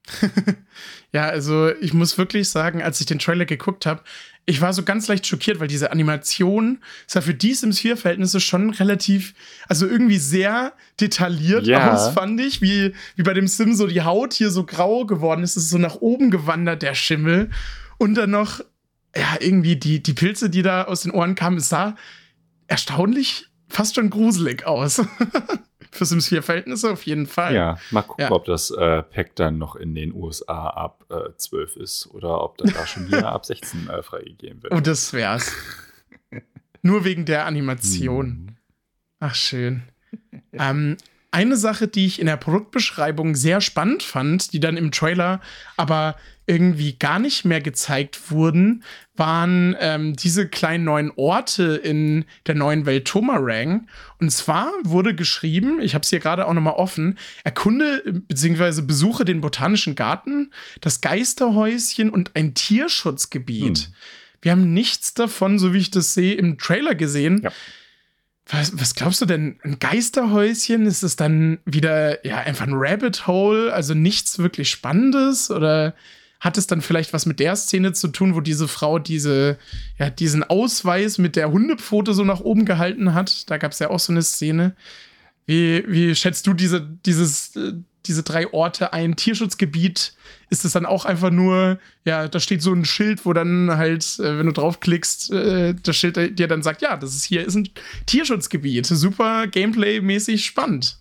ja, also ich muss wirklich sagen, als ich den Trailer geguckt habe, ich war so ganz leicht schockiert, weil diese Animation ja für die Sims 4 Verhältnisse schon relativ, also irgendwie sehr detailliert ja. aus, fand ich, wie, wie bei dem Sim so die Haut hier so grau geworden ist, es ist so nach oben gewandert, der Schimmel. Und dann noch, ja, irgendwie die, die Pilze, die da aus den Ohren kamen, es sah erstaunlich fast schon gruselig aus. Für Sims 4 Verhältnisse auf jeden Fall. Ja, mal gucken, ja. ob das äh, Pack dann noch in den USA ab äh, 12 ist oder ob dann da schon hier ab 16 äh, freigegeben wird. Oh, das wär's. Nur wegen der Animation. Mhm. Ach, schön. ähm, eine Sache, die ich in der Produktbeschreibung sehr spannend fand, die dann im Trailer aber irgendwie gar nicht mehr gezeigt wurden, waren ähm, diese kleinen neuen Orte in der neuen Welt Tomarang. Und zwar wurde geschrieben, ich habe es hier gerade auch noch mal offen, erkunde bzw. besuche den Botanischen Garten, das Geisterhäuschen und ein Tierschutzgebiet. Hm. Wir haben nichts davon, so wie ich das sehe, im Trailer gesehen. Ja. Was, was glaubst du denn? Ein Geisterhäuschen? Ist es dann wieder ja einfach ein Rabbit Hole? Also nichts wirklich Spannendes? Oder hat es dann vielleicht was mit der Szene zu tun, wo diese Frau diese, ja, diesen Ausweis mit der Hundepfote so nach oben gehalten hat? Da gab es ja auch so eine Szene. Wie, wie schätzt du diese, dieses, äh, diese drei Orte ein? Tierschutzgebiet ist es dann auch einfach nur, ja, da steht so ein Schild, wo dann halt, äh, wenn du draufklickst, äh, das Schild dir dann sagt, ja, das ist hier ist ein Tierschutzgebiet. Super Gameplay-mäßig spannend.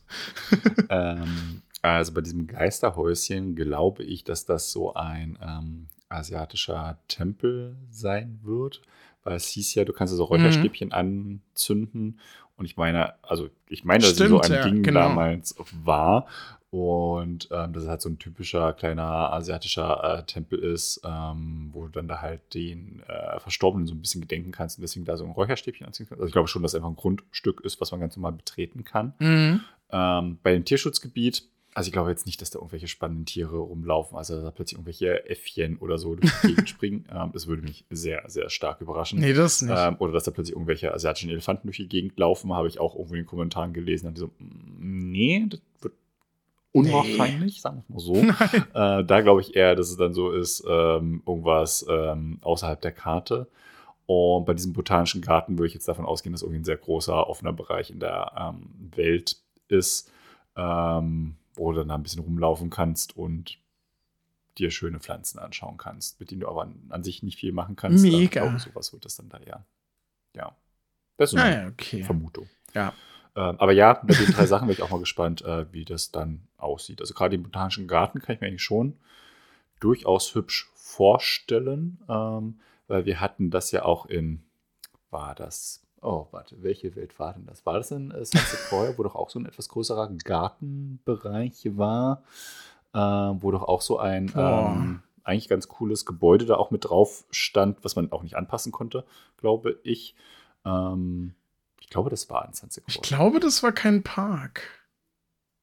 ähm, also bei diesem Geisterhäuschen glaube ich, dass das so ein ähm, asiatischer Tempel sein wird. Weil es hieß ja, du kannst so Räucherstäbchen mhm. anzünden. Und ich meine, also ich meine, dass Stimmt, so ein ja, Ding genau. damals war. Und ähm, dass es halt so ein typischer kleiner asiatischer äh, Tempel ist, ähm, wo du dann da halt den äh, Verstorbenen so ein bisschen gedenken kannst und deswegen da so ein Räucherstäbchen anziehen kannst. Also ich glaube schon, dass es einfach ein Grundstück ist, was man ganz normal betreten kann. Mhm. Ähm, bei dem Tierschutzgebiet, also ich glaube jetzt nicht, dass da irgendwelche spannenden Tiere rumlaufen, also da plötzlich irgendwelche Äffchen oder so durch die Gegend springen. Ähm, das würde mich sehr, sehr stark überraschen. Nee, das nicht. Ähm, oder dass da plötzlich irgendwelche asiatischen Elefanten durch die Gegend laufen, habe ich auch irgendwo in den Kommentaren gelesen. Und die so, mm, nee, das wird unwahrscheinlich, nee. sagen wir mal so. Äh, da glaube ich eher, dass es dann so ist, ähm, irgendwas ähm, außerhalb der Karte. Und bei diesem botanischen Garten würde ich jetzt davon ausgehen, dass irgendwie ein sehr großer offener Bereich in der ähm, Welt ist, ähm, wo du dann da ein bisschen rumlaufen kannst und dir schöne Pflanzen anschauen kannst, mit denen du aber an, an sich nicht viel machen kannst. Mega. Glaube, sowas wird das dann da eher. Ja. Das ist eine ah, ja, okay. Vermutung. Ja. Ähm, aber ja, mit den drei Sachen bin ich auch mal gespannt, äh, wie das dann aussieht. Also gerade den botanischen Garten kann ich mir eigentlich schon durchaus hübsch vorstellen, ähm, weil wir hatten das ja auch in, war das, oh, warte, welche Welt war denn das? War das in äh, Sunset Boy, wo doch auch so ein etwas größerer Gartenbereich war, äh, wo doch auch so ein ähm, eigentlich ganz cooles Gebäude da auch mit drauf stand, was man auch nicht anpassen konnte, glaube ich. Ähm, ich glaube, das war ein Sunset Ich glaube, das war kein Park.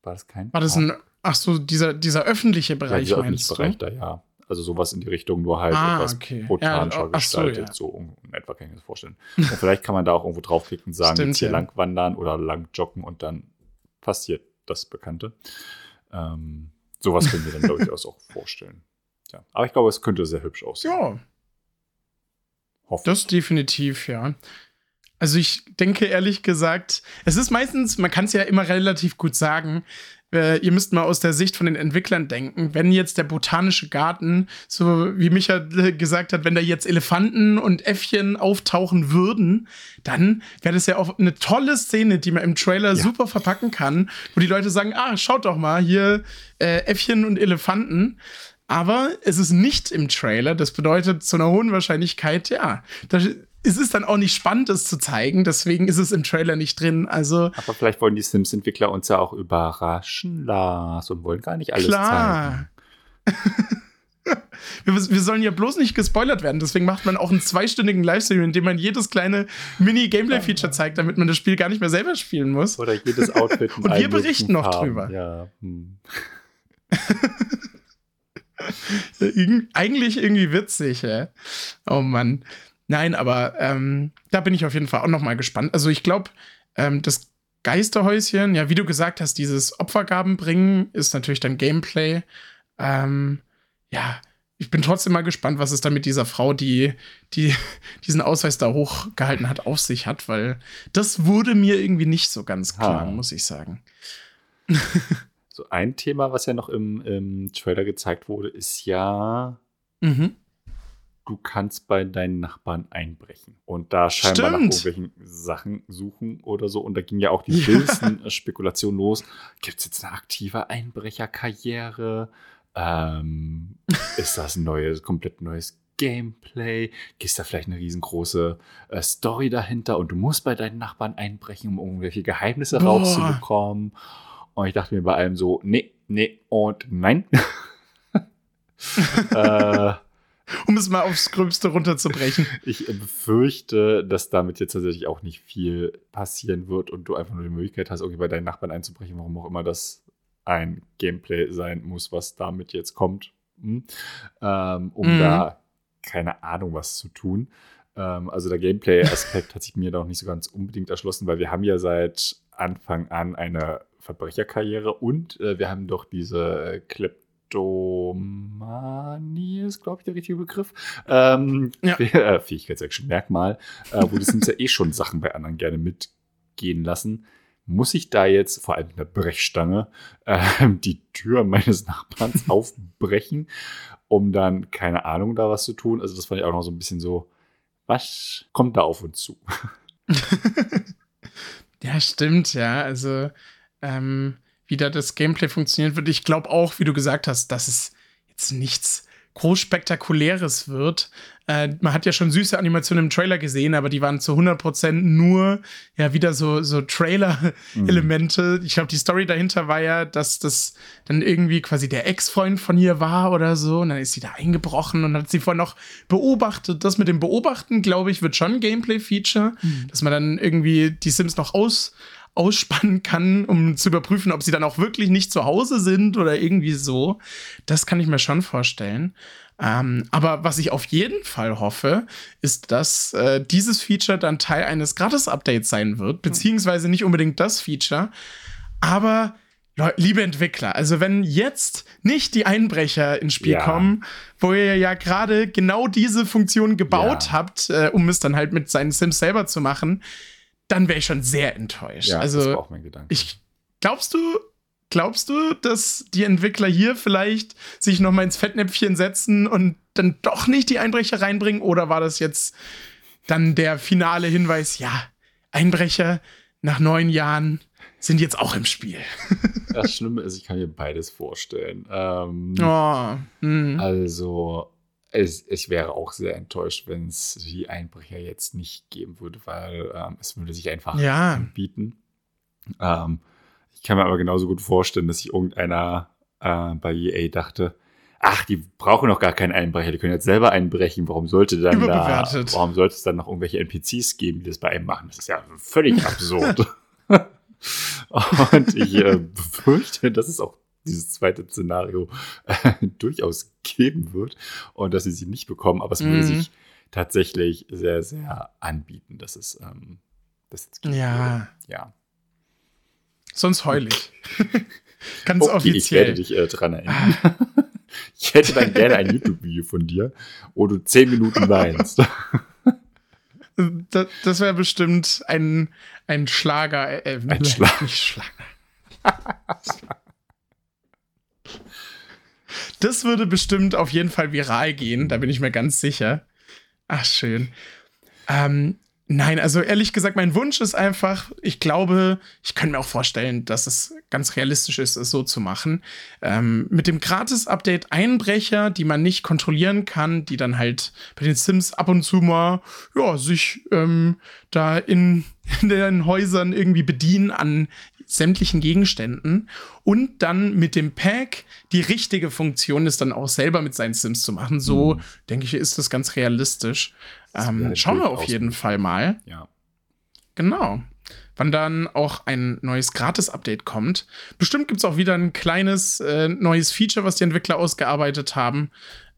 War das kein War das ein, ach so, dieser, dieser öffentliche Bereich, ja, dieser meinst öffentliche du? Bereich da, ja. Also sowas in die Richtung, nur halt ah, etwas okay. botanischer ja, gestaltet, so, ja. so in etwa kann ich mir das vorstellen. Und vielleicht kann man da auch irgendwo draufklicken und sagen, Stimmt, jetzt hier ja. lang wandern oder lang joggen und dann passiert das Bekannte. Ähm, sowas können wir dann, ich, auch vorstellen. Ja. Aber ich glaube, es könnte sehr hübsch aussehen. Ja, Hoffe das definitiv, ja. Also ich denke ehrlich gesagt, es ist meistens, man kann es ja immer relativ gut sagen, äh, ihr müsst mal aus der Sicht von den Entwicklern denken, wenn jetzt der botanische Garten, so wie Micha äh, gesagt hat, wenn da jetzt Elefanten und Äffchen auftauchen würden, dann wäre das ja auch eine tolle Szene, die man im Trailer super verpacken kann, wo die Leute sagen, ah, schaut doch mal, hier äh, Äffchen und Elefanten. Aber es ist nicht im Trailer. Das bedeutet zu einer hohen Wahrscheinlichkeit, ja, da ist es dann auch nicht spannend, es zu zeigen. Deswegen ist es im Trailer nicht drin. Also Aber vielleicht wollen die Sims-Entwickler uns ja auch überraschen, Lars, und wollen gar nicht alles klar. Wir, wir sollen ja bloß nicht gespoilert werden. Deswegen macht man auch einen zweistündigen Livestream, in dem man jedes kleine Mini-Gameplay-Feature zeigt, damit man das Spiel gar nicht mehr selber spielen muss. zeigen. Oder jedes Outfit. Und wir berichten noch Farben. drüber. Ja. Hm. Eigentlich irgendwie witzig, ja. Oh Mann. Nein, aber ähm, da bin ich auf jeden Fall auch noch mal gespannt. Also ich glaube, ähm, das Geisterhäuschen, ja, wie du gesagt hast, dieses Opfergaben bringen ist natürlich dann Gameplay. Ähm, ja, ich bin trotzdem mal gespannt, was es dann mit dieser Frau, die, die diesen Ausweis da hochgehalten hat, auf sich hat, weil das wurde mir irgendwie nicht so ganz klar, Ha. muss ich sagen. So ein Thema, was ja noch im, im Trailer gezeigt wurde, ist ja, Mhm. Du kannst bei deinen Nachbarn einbrechen und da scheinbar nach Stimmt. irgendwelchen Sachen suchen oder so. Und da ging ja auch die Ja. wildesten Spekulationen los. Gibt es jetzt eine aktive Einbrecherkarriere? Ähm, ist das ein neues, komplett neues Gameplay? Ist da vielleicht eine riesengroße äh, Story dahinter und du musst bei deinen Nachbarn einbrechen, um irgendwelche Geheimnisse Boah. rauszubekommen? Und ich dachte mir bei allem so, nee, nee und nein. äh, Um es mal aufs Gröbste runterzubrechen. ich äh, befürchte, dass damit jetzt tatsächlich auch nicht viel passieren wird und du einfach nur die Möglichkeit hast, irgendwie bei deinen Nachbarn einzubrechen, warum auch immer das ein Gameplay sein muss, was damit jetzt kommt, hm? ähm, um Mhm. da keine Ahnung was zu tun. Ähm, also der Gameplay-Aspekt hat sich mir da auch nicht so ganz unbedingt erschlossen, weil wir haben ja seit Anfang an eine Verbrecherkarriere und äh, wir haben doch diese äh, Kleptomanie, ist glaube ich der richtige Begriff. Ähm, Ja. äh, Fähigkeitsaction Merkmal, äh, wo die Sims ja eh schon Sachen bei anderen gerne mitgehen lassen. Muss ich da jetzt vor allem mit einer Brechstange ähm, die Tür meines Nachbarns aufbrechen, um dann, keine Ahnung, da was zu tun? Also, das fand ich auch noch so ein bisschen so, was kommt da auf uns zu? Ja, stimmt, ja. Also, ähm, wie da das Gameplay funktionieren wird. Ich glaube auch, wie du gesagt hast, dass es jetzt nichts groß Spektakuläres wird. Äh, man hat ja schon süße Animationen im Trailer gesehen, aber die waren zu 100% nur ja wieder so, so Trailer-Elemente. Ich glaube, die Story dahinter war ja, dass das dann irgendwie quasi der Ex-Freund von ihr war oder so. Und dann ist sie da eingebrochen und hat sie vorher noch beobachtet. Das mit dem Beobachten, glaube ich, wird schon ein Gameplay-Feature, dass man dann irgendwie die Sims noch aus ausspannen kann, um zu überprüfen, ob sie dann auch wirklich nicht zu Hause sind oder irgendwie so. Das kann ich mir schon vorstellen. Ähm, aber was ich auf jeden Fall hoffe, ist, dass äh, dieses Feature dann Teil eines Gratis-Updates sein wird, beziehungsweise nicht unbedingt das Feature, aber liebe Entwickler, also wenn jetzt nicht die Einbrecher ins Spiel Ja. kommen, wo ihr ja gerade genau diese Funktion gebaut Ja. habt, äh, um es dann halt mit seinen Sims selber zu machen, dann wäre ich schon sehr enttäuscht. Ja, das also war auch mein Gedanke. ich glaubst du, glaubst du, dass die Entwickler hier vielleicht sich noch mal ins Fettnäpfchen setzen und dann doch nicht die Einbrecher reinbringen? Oder war das jetzt dann der finale Hinweis? Ja, Einbrecher nach neun Jahren sind jetzt auch im Spiel. das Schlimme ist, ich kann mir beides vorstellen. Ähm, Oh, hm. Also, es, ich wäre auch sehr enttäuscht, wenn es die Einbrecher jetzt nicht geben würde, weil ähm, es würde sich einfach Ja. anbieten. Ähm, ich kann mir aber genauso gut vorstellen, dass sich irgendeiner äh, bei EA dachte, ach, die brauchen noch gar keinen Einbrecher, die können jetzt selber einbrechen. Warum sollte dann da, warum sollte es dann noch irgendwelche NPCs geben, die das bei einem machen? Das ist ja völlig absurd. Und ich äh, befürchte, dass es auch dieses zweite Szenario äh, durchaus geben wird und dass sie sie nicht bekommen, aber es würde Mhm. sich tatsächlich sehr, sehr anbieten, dass es ähm, das jetzt geben Ja. Ja. Sonst heul ich. Ganz Okay, ich werde offiziell. dich äh, dran erinnern. Ich hätte dann gerne ein YouTube-Video von dir, wo du zehn Minuten weinst. Das, das wäre bestimmt ein, ein Schlager. Äh, ein Schlag. Nicht Schlager. Das würde bestimmt auf jeden Fall viral gehen, da bin ich mir ganz sicher. Ach, schön. Ähm, Nein, also ehrlich gesagt, mein Wunsch ist einfach, ich glaube, ich könnte mir auch vorstellen, dass es ganz realistisch ist, es so zu machen. Ähm, mit dem Gratis-Update Einbrecher, die man nicht kontrollieren kann, die dann halt bei den Sims ab und zu mal, ja, sich ähm, da in, in den Häusern irgendwie bedienen an sämtlichen Gegenständen und dann mit dem Pack die richtige Funktion ist, dann auch selber mit seinen Sims zu machen. So, mhm. denke ich, ist das ganz realistisch. Ähm, schauen wir auf jeden Fall mal. Ja. Genau. Wann dann auch ein neues Gratis-Update kommt. Bestimmt gibt es auch wieder ein kleines äh, neues Feature, was die Entwickler ausgearbeitet haben.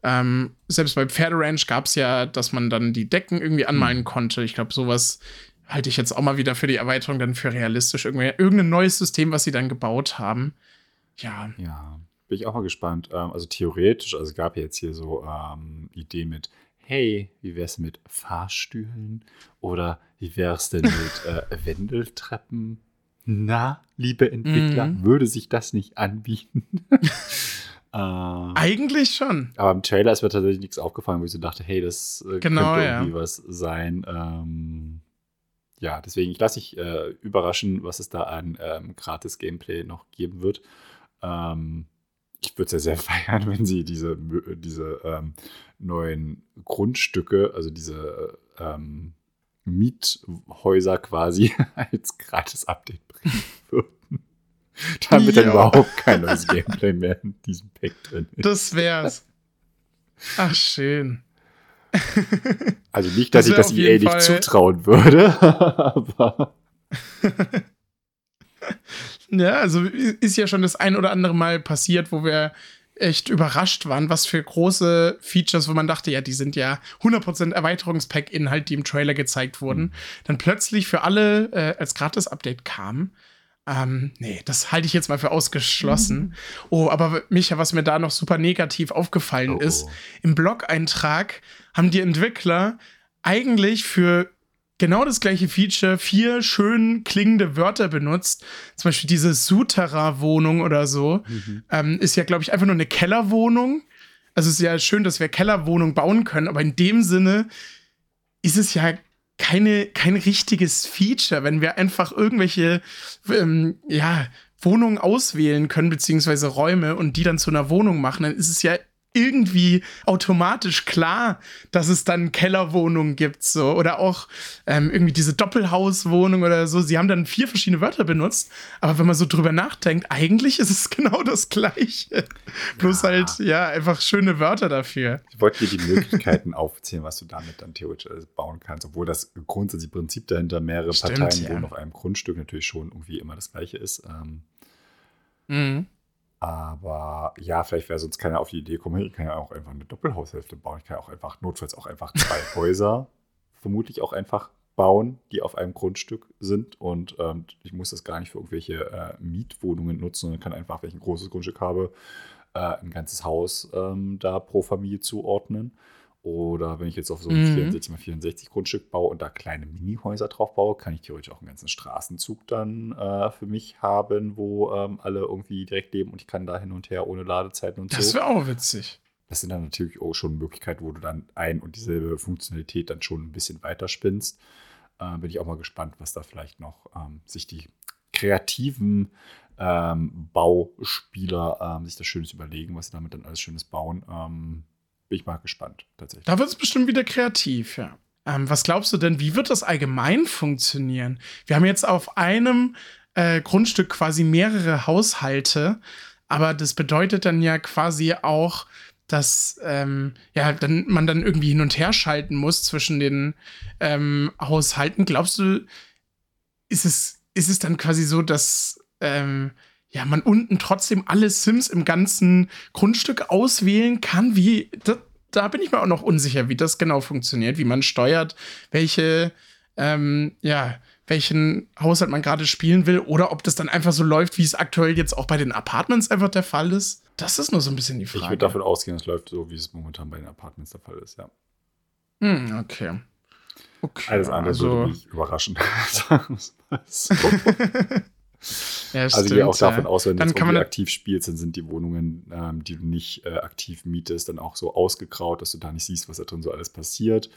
Ähm, selbst bei Pferderanch gab es ja, dass man dann die Decken irgendwie anmalen mhm. konnte. Ich glaube, sowas halte ich jetzt auch mal wieder für die Erweiterung dann für realistisch. Irgendwie, irgendein neues System, was sie dann gebaut haben. Ja. Ja, bin ich auch mal gespannt. Ähm, also theoretisch, also es gab jetzt hier so ähm, Idee mit hey, wie wär's mit Fahrstühlen? Oder wie wär's denn mit äh, Wendeltreppen? Na, liebe Entwickler, mhm. würde sich das nicht anbieten? äh, Eigentlich schon. Aber im Trailer ist mir tatsächlich nichts aufgefallen, wo ich so dachte, hey, das äh, genau, könnte irgendwie ja. was sein. Ähm, ja, deswegen, ich lasse mich äh, überraschen, was es da an ähm, Gratis-Gameplay noch geben wird. Ähm, ich würde es ja sehr feiern, wenn sie diese, diese ähm, neuen Grundstücke, also diese ähm, Miethäuser quasi als gratis Update bringen würden. Damit ja. dann überhaupt kein neues Gameplay mehr in diesem Pack drin ist. Das wär's. Ach, schön. Also nicht, dass das ich das EA nicht zutrauen würde, aber. Ja, also ist ja schon das ein oder andere Mal passiert, wo wir echt überrascht waren, was für große Features, wo man dachte, ja, die sind ja 100% Erweiterungspack-Inhalt, die im Trailer gezeigt wurden, mhm. dann plötzlich für alle äh, als Gratis-Update kamen. Ähm, nee, das halte ich jetzt mal für ausgeschlossen. Mhm. Oh, aber Micha, was mir da noch super negativ aufgefallen oh. ist, im Blog-Eintrag haben die Entwickler eigentlich für genau das gleiche Feature vier schön klingende Wörter benutzt. Zum Beispiel diese Sutera-Wohnung oder so. Mhm. Ähm, ist ja, glaube ich, einfach nur eine Kellerwohnung. Also es ist ja schön, dass wir Kellerwohnung bauen können, aber in dem Sinne ist es ja keine, kein richtiges Feature, wenn wir einfach irgendwelche ähm, ja, Wohnungen auswählen können, beziehungsweise Räume und die dann zu einer Wohnung machen, dann ist es ja irgendwie automatisch klar, dass es dann Kellerwohnungen gibt, so oder auch ähm, irgendwie diese Doppelhauswohnung oder so. Sie haben dann vier verschiedene Wörter benutzt, aber wenn man so drüber nachdenkt, eigentlich ist es genau das Gleiche. Ja. Bloß halt, ja, einfach schöne Wörter dafür. Ich wollte dir die Möglichkeiten aufzählen, was du damit dann theoretisch bauen kannst, obwohl das grundsätzliche Prinzip dahinter mehrere Stimmt, Parteien ja. wohnen auf einem Grundstück natürlich schon irgendwie immer das Gleiche ist. Ähm, mhm. Aber ja, vielleicht wäre sonst keiner auf die Idee gekommen, ich kann ja auch einfach eine Doppelhaushälfte bauen. Ich kann ja auch einfach, notfalls auch einfach zwei Häuser vermutlich auch einfach bauen, die auf einem Grundstück sind. Und ähm, ich muss das gar nicht für irgendwelche äh, Mietwohnungen nutzen, sondern kann einfach, wenn ich ein großes Grundstück habe, äh, ein ganzes Haus ähm, da pro Familie zuordnen. Oder wenn ich jetzt auf so ein mhm. 64 x 64 Grundstück baue und da kleine Mini-Häuser drauf baue, kann ich theoretisch auch einen ganzen Straßenzug dann äh, für mich haben, wo ähm, alle irgendwie direkt leben und ich kann da hin und her ohne Ladezeiten und das so. Das wäre auch witzig. Das sind dann natürlich auch schon Möglichkeiten, wo du dann ein und dieselbe Funktionalität dann schon ein bisschen weiter spinnst. Äh, bin ich auch mal gespannt, was da vielleicht noch ähm, sich die kreativen ähm, Bauspieler ähm, sich das Schönes überlegen, was sie damit dann alles Schönes bauen. Bin ich mal gespannt, tatsächlich. Da wird es bestimmt wieder kreativ, ja. Ähm, was glaubst du denn, wie wird das allgemein funktionieren? Wir haben jetzt auf einem äh, Grundstück quasi mehrere Haushalte, aber das bedeutet dann ja quasi auch, dass ähm, ja, dann, man dann irgendwie hin und her schalten muss zwischen den ähm, Haushalten. Glaubst du, ist es, ist es dann quasi so, dass ähm, ja, man unten trotzdem alle Sims im ganzen Grundstück auswählen kann, wie, da, da bin ich mir auch noch unsicher, wie das genau funktioniert, wie man steuert, welche, ähm, ja, welchen Haushalt man gerade spielen will oder ob das dann einfach so läuft, wie es aktuell jetzt auch bei den Apartments einfach der Fall ist. Das ist nur so ein bisschen die Frage. Ich würde davon ausgehen, es läuft so, wie es momentan bei den Apartments der Fall ist, ja. Hm, okay. okay. Alles andere also, würde mich überraschen. so. ja, also stimmt, gehe auch davon aus, wenn du jetzt irgendwie aktiv spielst, dann sind die Wohnungen, ähm, die du nicht äh, aktiv mietest, dann auch so ausgegraut, dass du da nicht siehst, was da drin so alles passiert.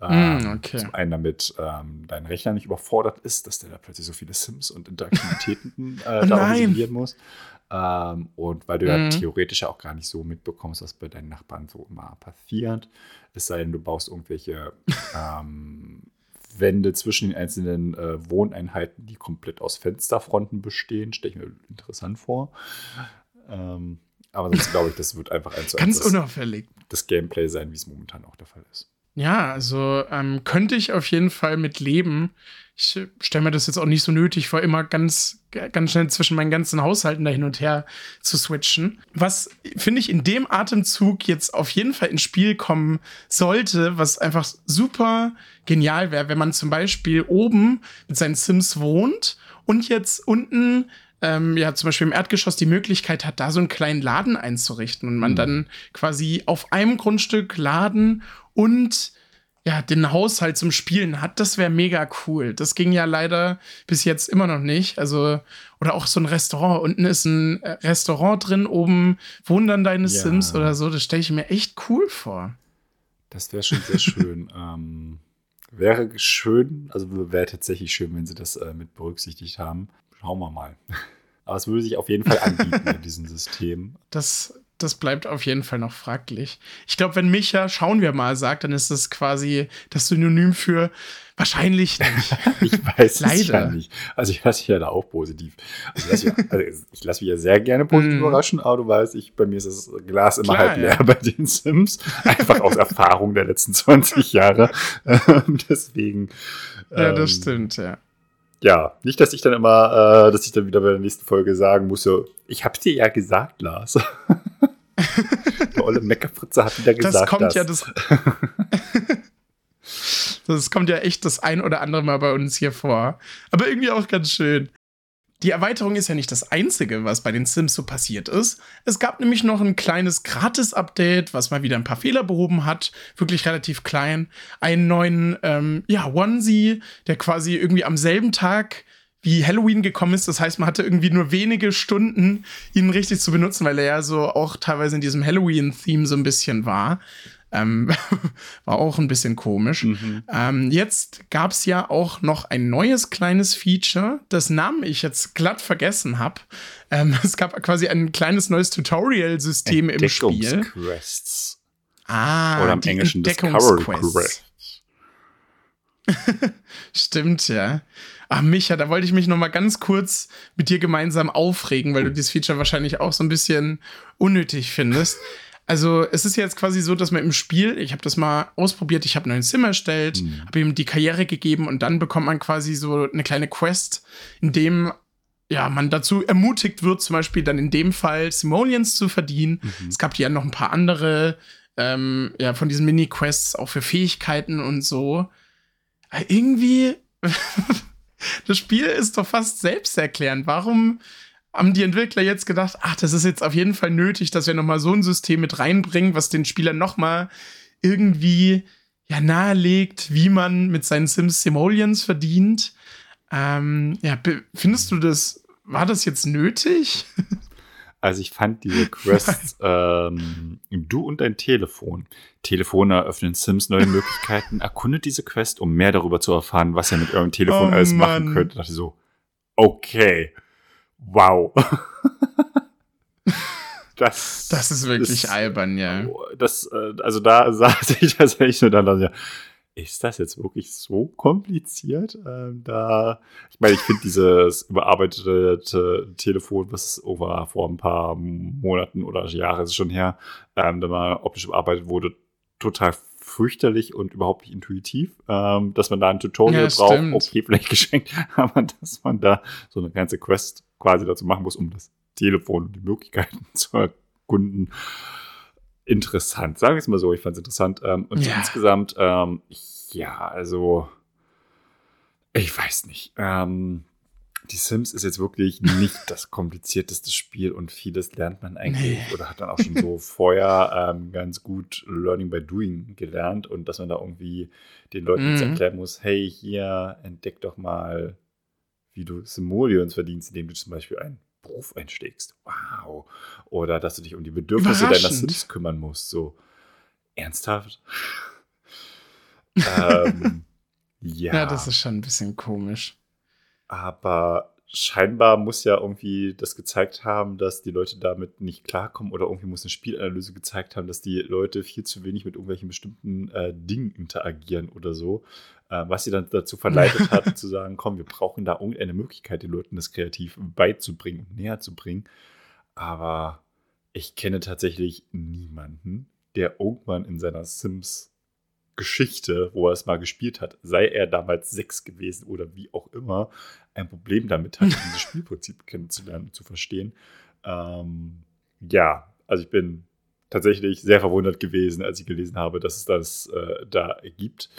Ähm, mm, okay. Zum einen, damit ähm, dein Rechner nicht überfordert ist, dass der da plötzlich so viele Sims und Interaktivitäten äh, oh da organisieren muss. Ähm, und weil du ja mhm. theoretisch auch gar nicht so mitbekommst, was bei deinen Nachbarn so immer passiert. Es sei denn, du baust irgendwelche ähm, Wände zwischen den einzelnen äh, Wohneinheiten, die komplett aus Fensterfronten bestehen. Stelle ich mir interessant vor. Ähm, aber sonst glaube ich, das wird einfach ein zu Ganz unauffällig. Das Gameplay sein, wie es momentan auch der Fall ist. Ja, also ähm, könnte ich auf jeden Fall mit leben. Ich stelle mir das jetzt auch nicht so nötig vor, immer ganz, ganz schnell zwischen meinen ganzen Haushalten da hin und her zu switchen. Was, finde ich, in dem Atemzug jetzt auf jeden Fall ins Spiel kommen sollte, was einfach super genial wäre, wenn man zum Beispiel oben mit seinen Sims wohnt und jetzt unten ähm, ja zum Beispiel im Erdgeschoss die Möglichkeit hat, da so einen kleinen Laden einzurichten und man mhm. dann quasi auf einem Grundstück Laden und ja, den Haushalt zum Spielen hat, das wäre mega cool. Das ging ja leider bis jetzt immer noch nicht. Also, oder auch so ein Restaurant. Unten ist ein äh, Restaurant drin, oben wohnen dann deine ja. Sims oder so. Das stelle ich mir echt cool vor. Das wäre schon sehr schön. ähm, wäre schön, also wäre tatsächlich schön, wenn sie das äh, mit berücksichtigt haben. Schauen wir mal. Aber es würde sich auf jeden Fall anbieten in diesem System. Das das bleibt auf jeden Fall noch fraglich. Ich glaube, wenn Micha, schauen wir mal, sagt, dann ist das quasi das Synonym für wahrscheinlich nicht. ich weiß Leider. es ja nicht. Also ich lasse mich ja da auch positiv. Also ich lasse mich, also lass mich ja sehr gerne positiv mm. überraschen, aber du weißt, ich, bei mir ist das Glas immer Klar, halb leer ja. bei den Sims. Einfach aus Erfahrung der letzten 20 Jahre. Ähm, deswegen. Ja, das ähm, stimmt, ja ja, nicht, dass ich dann immer, äh, dass ich dann wieder bei der nächsten Folge sagen muss, so, ich hab's dir ja gesagt, Lars. der olle Meckerfritze hat wieder gesagt. Das kommt das. ja das. das kommt ja echt das ein oder andere Mal bei uns hier vor. Aber irgendwie auch ganz schön. Die Erweiterung ist ja nicht das Einzige, was bei den Sims so passiert ist. Es gab nämlich noch ein kleines Gratis-Update, was mal wieder ein paar Fehler behoben hat. Wirklich relativ klein. Einen neuen, ähm, ja, Onesie, der quasi irgendwie am selben Tag wie Halloween gekommen ist. Das heißt, man hatte irgendwie nur wenige Stunden, ihn richtig zu benutzen, weil er ja so auch teilweise in diesem Halloween-Theme so ein bisschen war. Ähm, war auch ein bisschen komisch. Mhm. Ähm, jetzt gab es ja auch noch ein neues kleines Feature, das Namen ich jetzt glatt vergessen habe. Ähm, es gab quasi ein kleines neues Tutorial-System im Spiel. Quests. Ah, oder im Englischen Discovery Quests. Stimmt, ja. Ach, Micha, da wollte ich mich noch mal ganz kurz mit dir gemeinsam aufregen, weil du dieses Feature wahrscheinlich auch so ein bisschen unnötig findest. Also es ist jetzt quasi so, dass man im Spiel, ich habe das mal ausprobiert, ich habe einen neuen Sim erstellt, mhm. habe ihm die Karriere gegeben und dann bekommt man quasi so eine kleine Quest, in dem ja, man dazu ermutigt wird, zum Beispiel dann in dem Fall Simoleons zu verdienen. Mhm. Es gab ja noch ein paar andere ähm, ja, von diesen Mini-Quests auch für Fähigkeiten und so. Aber irgendwie, das Spiel ist doch fast selbsterklärend. Warum haben die Entwickler jetzt gedacht, ach, das ist jetzt auf jeden Fall nötig, dass wir nochmal so ein System mit reinbringen, was den Spielern nochmal irgendwie ja nahelegt, wie man mit seinen Sims Simoleons verdient. Ähm, ja, findest du das, war das jetzt nötig? Also ich fand diese Quests, ähm, du und dein Telefon. Telefon eröffnen Sims neue Möglichkeiten. Erkundet diese Quest, um mehr darüber zu erfahren, was ihr mit eurem Telefon oh, alles Mann. machen könnt. Da dachte ich so, okay wow. das, das ist wirklich ist, albern, ja. Das, äh, also da saß ich tatsächlich nur dann, ja, ist das jetzt wirklich so kompliziert? Ähm, da, ich meine, ich finde dieses überarbeitete Telefon, was over vor ein paar Monaten oder Jahren ist schon her, ähm, da mal optisch überarbeitet wurde, total fürchterlich und überhaupt nicht intuitiv, ähm, dass man da ein Tutorial ja, braucht, okay, vielleicht geschenkt, aber dass man da so eine ganze Quest quasi dazu machen muss, um das Telefon und die Möglichkeiten zu erkunden. Interessant, sagen wir es mal so, ich fand es interessant. Ähm, und ja. insgesamt, ähm, ja, also, ich weiß nicht. Ähm, Die Sims ist jetzt wirklich nicht das komplizierteste Spiel und vieles lernt man eigentlich nee. oder hat dann auch schon so vorher ähm, ganz gut Learning by Doing gelernt und dass man da irgendwie den Leuten mhm. jetzt erklären muss, hey, hier entdeck doch mal, wie du Simoleons verdienst, indem du zum Beispiel einen Beruf einsteckst. Wow. Oder dass du dich um die Bedürfnisse deiner Sims kümmern musst. So ernsthaft? ähm, ja. ja, das ist schon ein bisschen komisch. Aber scheinbar muss ja irgendwie das gezeigt haben, dass die Leute damit nicht klarkommen oder irgendwie muss eine Spielanalyse gezeigt haben, dass die Leute viel zu wenig mit irgendwelchen bestimmten äh, Dingen interagieren oder so. Äh, was sie dann dazu verleitet hat, zu sagen, komm, wir brauchen da irgendeine Möglichkeit, den Leuten das kreativ beizubringen und näher zu bringen. Aber ich kenne tatsächlich niemanden, der irgendwann in seiner Sims Geschichte, wo er es mal gespielt hat, sei er damals sechs gewesen oder wie auch immer, ein Problem damit hat, dieses Spielprinzip kennenzulernen und zu verstehen. Ähm, ja, also ich bin tatsächlich sehr verwundert gewesen, als ich gelesen habe, dass es das äh, da gibt.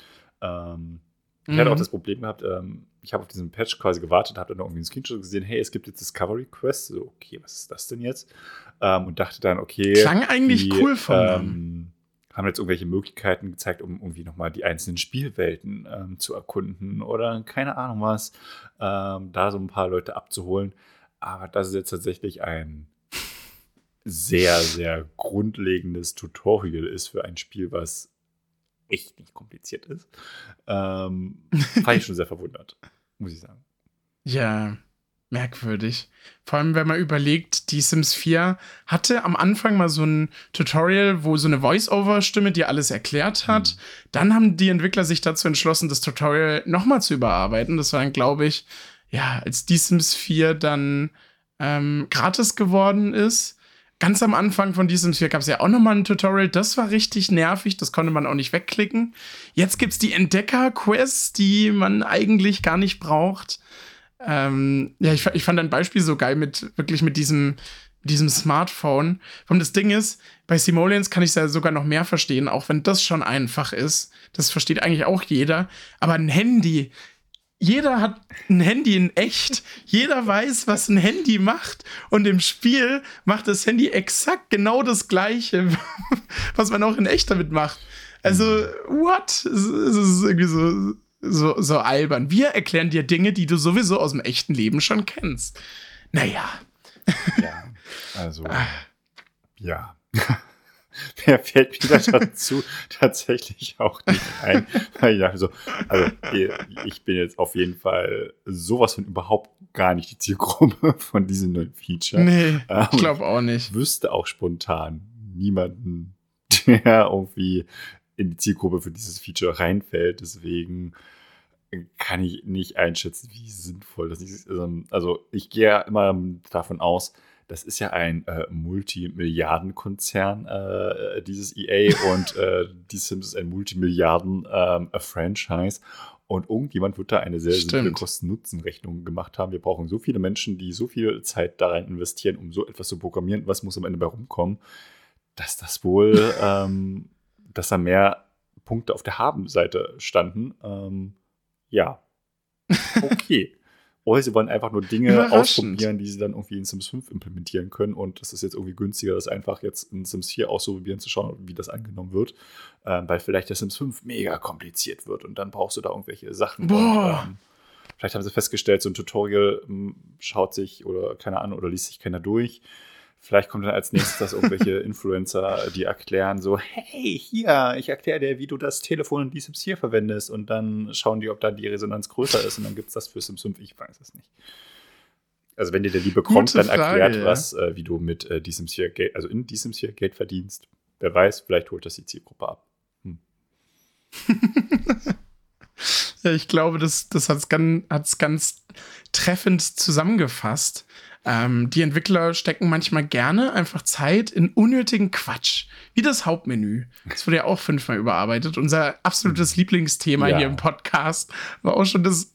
Ähm, ich mhm. hatte auch mhm. das Problem gehabt, ähm, ich habe auf diesen Patch quasi gewartet, habe dann irgendwie einen Screenshot gesehen, hey, es gibt jetzt Discovery Quest. So, okay, was ist das denn jetzt? Ähm, und dachte dann, okay. Klang eigentlich die, cool von ähm, haben jetzt irgendwelche Möglichkeiten gezeigt, um irgendwie nochmal die einzelnen Spielwelten ähm, zu erkunden oder keine Ahnung was, ähm, da so ein paar Leute abzuholen. Aber das ist jetzt tatsächlich ein sehr, sehr grundlegendes Tutorial ist für ein Spiel, was echt nicht kompliziert ist. Ähm, war ich schon sehr verwundert, muss ich sagen. Ja, merkwürdig. Vor allem, wenn man überlegt, die Sims 4 hatte am Anfang mal so ein Tutorial, wo so eine Voice-Over-Stimme dir alles erklärt hat. Mhm. Dann haben die Entwickler sich dazu entschlossen, das Tutorial nochmal zu überarbeiten. Das war dann, glaube ich, ja, als die Sims 4 dann ähm, gratis geworden ist. Ganz am Anfang von Die Sims 4 gab es ja auch nochmal ein Tutorial. Das war richtig nervig. Das konnte man auch nicht wegklicken. Jetzt gibt es die Entdecker-Quests, die man eigentlich gar nicht braucht. Ähm, ja, ich, ich fand ein Beispiel so geil mit wirklich mit diesem, diesem Smartphone. Und das Ding ist, bei Simoleons kann ich es ja sogar noch mehr verstehen, auch wenn das schon einfach ist. Das versteht eigentlich auch jeder. Aber ein Handy, jeder hat ein Handy in echt. Jeder weiß, was ein Handy macht. Und im Spiel macht das Handy exakt genau das Gleiche, was man auch in echt damit macht. Also, what? Es ist irgendwie so so, so albern. Wir erklären dir Dinge, die du sowieso aus dem echten Leben schon kennst. Naja. Ja, also, ah. ja. Wer fällt mir dazu tatsächlich auch nicht ein. ja, also, also, ich bin jetzt auf jeden Fall sowas von überhaupt gar nicht die Zielgruppe von diesem neuen Feature. Nee, ähm, ich glaube auch nicht. Wüsste auch spontan niemanden, der irgendwie in die Zielgruppe für dieses Feature reinfällt. Deswegen kann ich nicht einschätzen, wie sinnvoll das ist. Also ich gehe ja immer davon aus, das ist ja ein äh, Multimilliardenkonzern, äh, dieses EA, und äh, die Sims ist ein Multimilliarden-Franchise. Ähm, und irgendjemand wird da eine sehr Stimmt. simple Kosten-Nutzen-Rechnung gemacht haben. Wir brauchen so viele Menschen, die so viel Zeit da rein investieren, um so etwas zu programmieren. Was muss am Ende bei rumkommen? Dass das wohl, ähm, dass da mehr Punkte auf der Haben-Seite standen. Ähm, ja, okay. Oder sie wollen einfach nur Dinge ausprobieren, die sie dann irgendwie in Sims 5 implementieren können. Und das ist jetzt irgendwie günstiger, das einfach jetzt in Sims 4 auszuprobieren, zu schauen, wie das angenommen wird. Ähm, weil vielleicht der Sims 5 mega kompliziert wird und dann brauchst du da irgendwelche Sachen. Boah. Und, ähm, vielleicht haben sie festgestellt, so ein Tutorial ähm, schaut sich oder keine Ahnung oder liest sich keiner durch. Vielleicht kommt dann als nächstes irgendwelche Influencer, die erklären so, hey, hier, ich erkläre dir, wie du das Telefon in die Sims hier verwendest und dann schauen die, ob da die Resonanz größer ist und dann gibt es das für Sims 5, ich weiß es nicht. Also wenn dir der Liebe kommt, dann erklärt ja. was, äh, wie du mit äh, die Sims 4 Geld, also in die Sims 4 Geld verdienst. Wer weiß, vielleicht holt das die Zielgruppe ab. Hm. ja, ich glaube, das, das hat es ganz, ganz treffend zusammengefasst. Ähm, die Entwickler stecken manchmal gerne einfach Zeit in unnötigen Quatsch, wie das Hauptmenü. Das wurde ja auch fünfmal überarbeitet. Unser absolutes Lieblingsthema ja. hier im Podcast war auch schon das.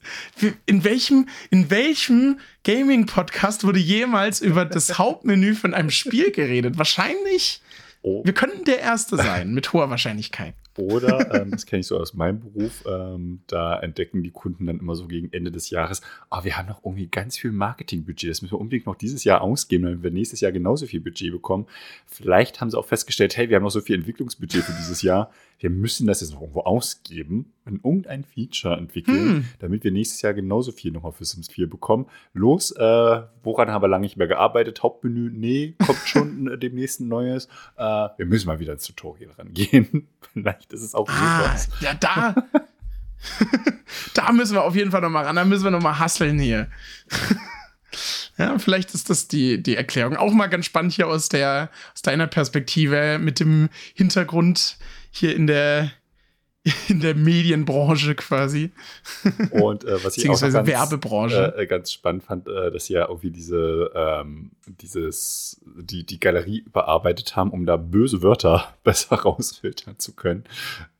In welchem, in welchem Gaming-Podcast wurde jemals über das Hauptmenü von einem Spiel geredet? Wahrscheinlich. Oh. Wir könnten der Erste sein, mit hoher Wahrscheinlichkeit. Oder, ähm, das kenne ich so aus meinem Beruf, ähm, da entdecken die Kunden dann immer so gegen Ende des Jahres, ah, wir haben noch irgendwie ganz viel Marketingbudget, das müssen wir unbedingt noch dieses Jahr ausgeben, damit wir nächstes Jahr genauso viel Budget bekommen. Vielleicht haben sie auch festgestellt, hey, wir haben noch so viel Entwicklungsbudget für dieses Jahr, wir müssen das jetzt noch irgendwo ausgeben und irgendein Feature entwickeln, hm. damit wir nächstes Jahr genauso viel nochmal für Sims 4 bekommen. Los, äh, woran haben wir lange nicht mehr gearbeitet? Hauptmenü, nee, kommt schon demnächst ein neues. Äh, wir müssen mal wieder ins Tutorial rangehen. Vielleicht ist es auch ah, Ja, da. da müssen wir auf jeden Fall nochmal ran. Da müssen wir nochmal hasseln hier. Ja, vielleicht ist das die, die Erklärung. Auch mal ganz spannend hier aus, der, aus deiner Perspektive mit dem Hintergrund hier in der, in der Medienbranche quasi. Und äh, was ich auch ganz, Werbebranche. Äh, ganz spannend fand, äh, dass sie ja irgendwie diese, ähm, dieses, die, die Galerie überarbeitet haben, um da böse Wörter besser rausfiltern zu können.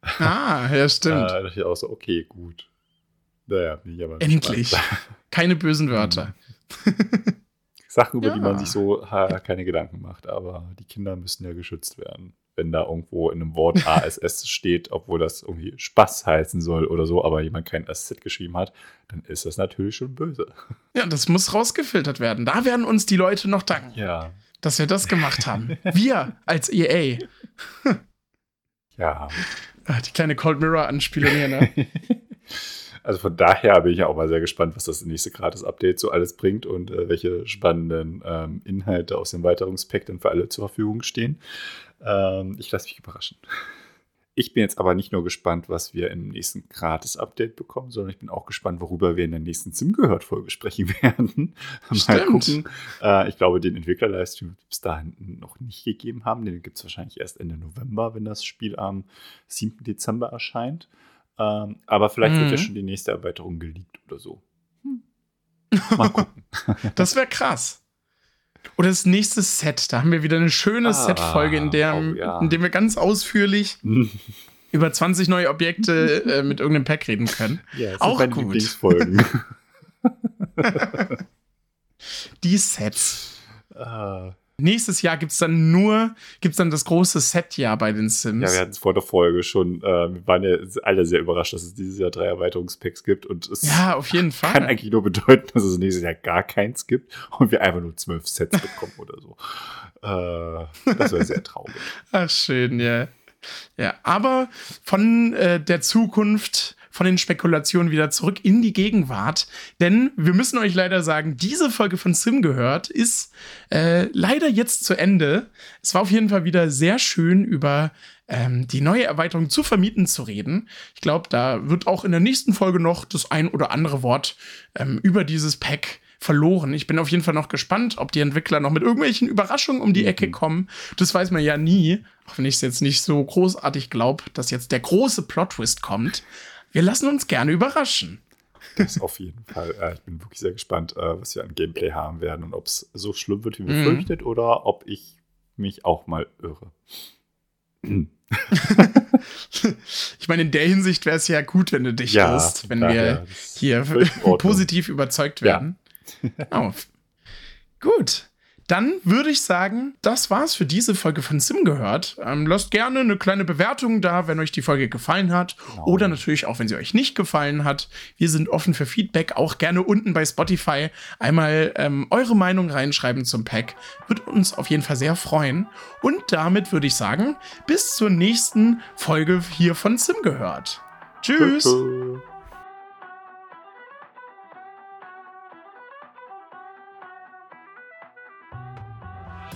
Ah, ja, stimmt. äh, da dachte ich auch so, okay, gut. Naja, bin ich aber Endlich. Keine bösen Wörter. Sachen, über ja. die man sich so ha, keine Gedanken macht, aber die Kinder müssen ja geschützt werden wenn da irgendwo in einem Wort ASS steht, obwohl das irgendwie Spaß heißen soll oder so, aber jemand kein SZ geschrieben hat, dann ist das natürlich schon böse. Ja, das muss rausgefiltert werden. Da werden uns die Leute noch danken. Ja. Dass wir das gemacht haben. wir als EA. ja. Ah, die kleine Cold Mirror-Anspielung hier, ne? Also von daher bin ich auch mal sehr gespannt, was das nächste Gratis-Update so alles bringt und äh, welche spannenden ähm, Inhalte aus dem Weiterungspack dann für alle zur Verfügung stehen. Ähm, ich lasse mich überraschen. Ich bin jetzt aber nicht nur gespannt, was wir im nächsten Gratis-Update bekommen, sondern ich bin auch gespannt, worüber wir in der nächsten Sim gehört Folge sprechen werden. Mal gucken. Äh, ich glaube, den Entwickler-Livestream wird es dahin noch nicht gegeben haben. Den gibt es wahrscheinlich erst Ende November, wenn das Spiel am 7. Dezember erscheint. Ähm, aber vielleicht mhm. wird ja mhm. schon die nächste Erweiterung geleakt oder so. Hm. Mal gucken. das wäre krass. Oder das nächste Set. Da haben wir wieder eine schöne ah, Set-Folge, in, der, oh, ja. in der wir ganz ausführlich über 20 neue Objekte äh, mit irgendeinem Pack reden können. Ja, das Auch gut. Die Sets. Ah. Nächstes Jahr gibt es dann nur, gibt es dann das große Set-Jahr bei den Sims. Ja, wir hatten es vor der Folge schon, äh, wir waren ja alle sehr überrascht, dass es dieses Jahr drei Erweiterungspacks gibt und es ja, auf jeden Fall. kann eigentlich nur bedeuten, dass es nächstes Jahr gar keins gibt und wir einfach nur zwölf Sets bekommen oder so. Äh, das wäre sehr traurig. Ach, schön, ja. Ja, aber von äh, der Zukunft von den Spekulationen wieder zurück in die Gegenwart. Denn wir müssen euch leider sagen, diese Folge von Sim gehört ist äh, leider jetzt zu Ende. Es war auf jeden Fall wieder sehr schön über ähm, die neue Erweiterung zu vermieten zu reden. Ich glaube, da wird auch in der nächsten Folge noch das ein oder andere Wort ähm, über dieses Pack verloren. Ich bin auf jeden Fall noch gespannt, ob die Entwickler noch mit irgendwelchen Überraschungen um die Ecke mhm. kommen. Das weiß man ja nie, auch wenn ich es jetzt nicht so großartig glaube, dass jetzt der große Plot-Twist kommt. Wir lassen uns gerne überraschen. Das auf jeden Fall. Äh, ich bin wirklich sehr gespannt, äh, was wir an Gameplay haben werden und ob es so schlimm wird, wie befürchtet, mhm. oder ob ich mich auch mal irre. ich meine, in der Hinsicht wäre es ja gut, wenn du dich ja, irrst, wenn wir hier positiv überzeugt werden. Ja. oh. Gut. Dann würde ich sagen, das war's für diese Folge von Sim gehört. Ähm, lasst gerne eine kleine Bewertung da, wenn euch die Folge gefallen hat. Genau. Oder natürlich auch, wenn sie euch nicht gefallen hat. Wir sind offen für Feedback. Auch gerne unten bei Spotify einmal ähm, eure Meinung reinschreiben zum Pack. Würde uns auf jeden Fall sehr freuen. Und damit würde ich sagen, bis zur nächsten Folge hier von Sim gehört. Tschüss. Tschüss.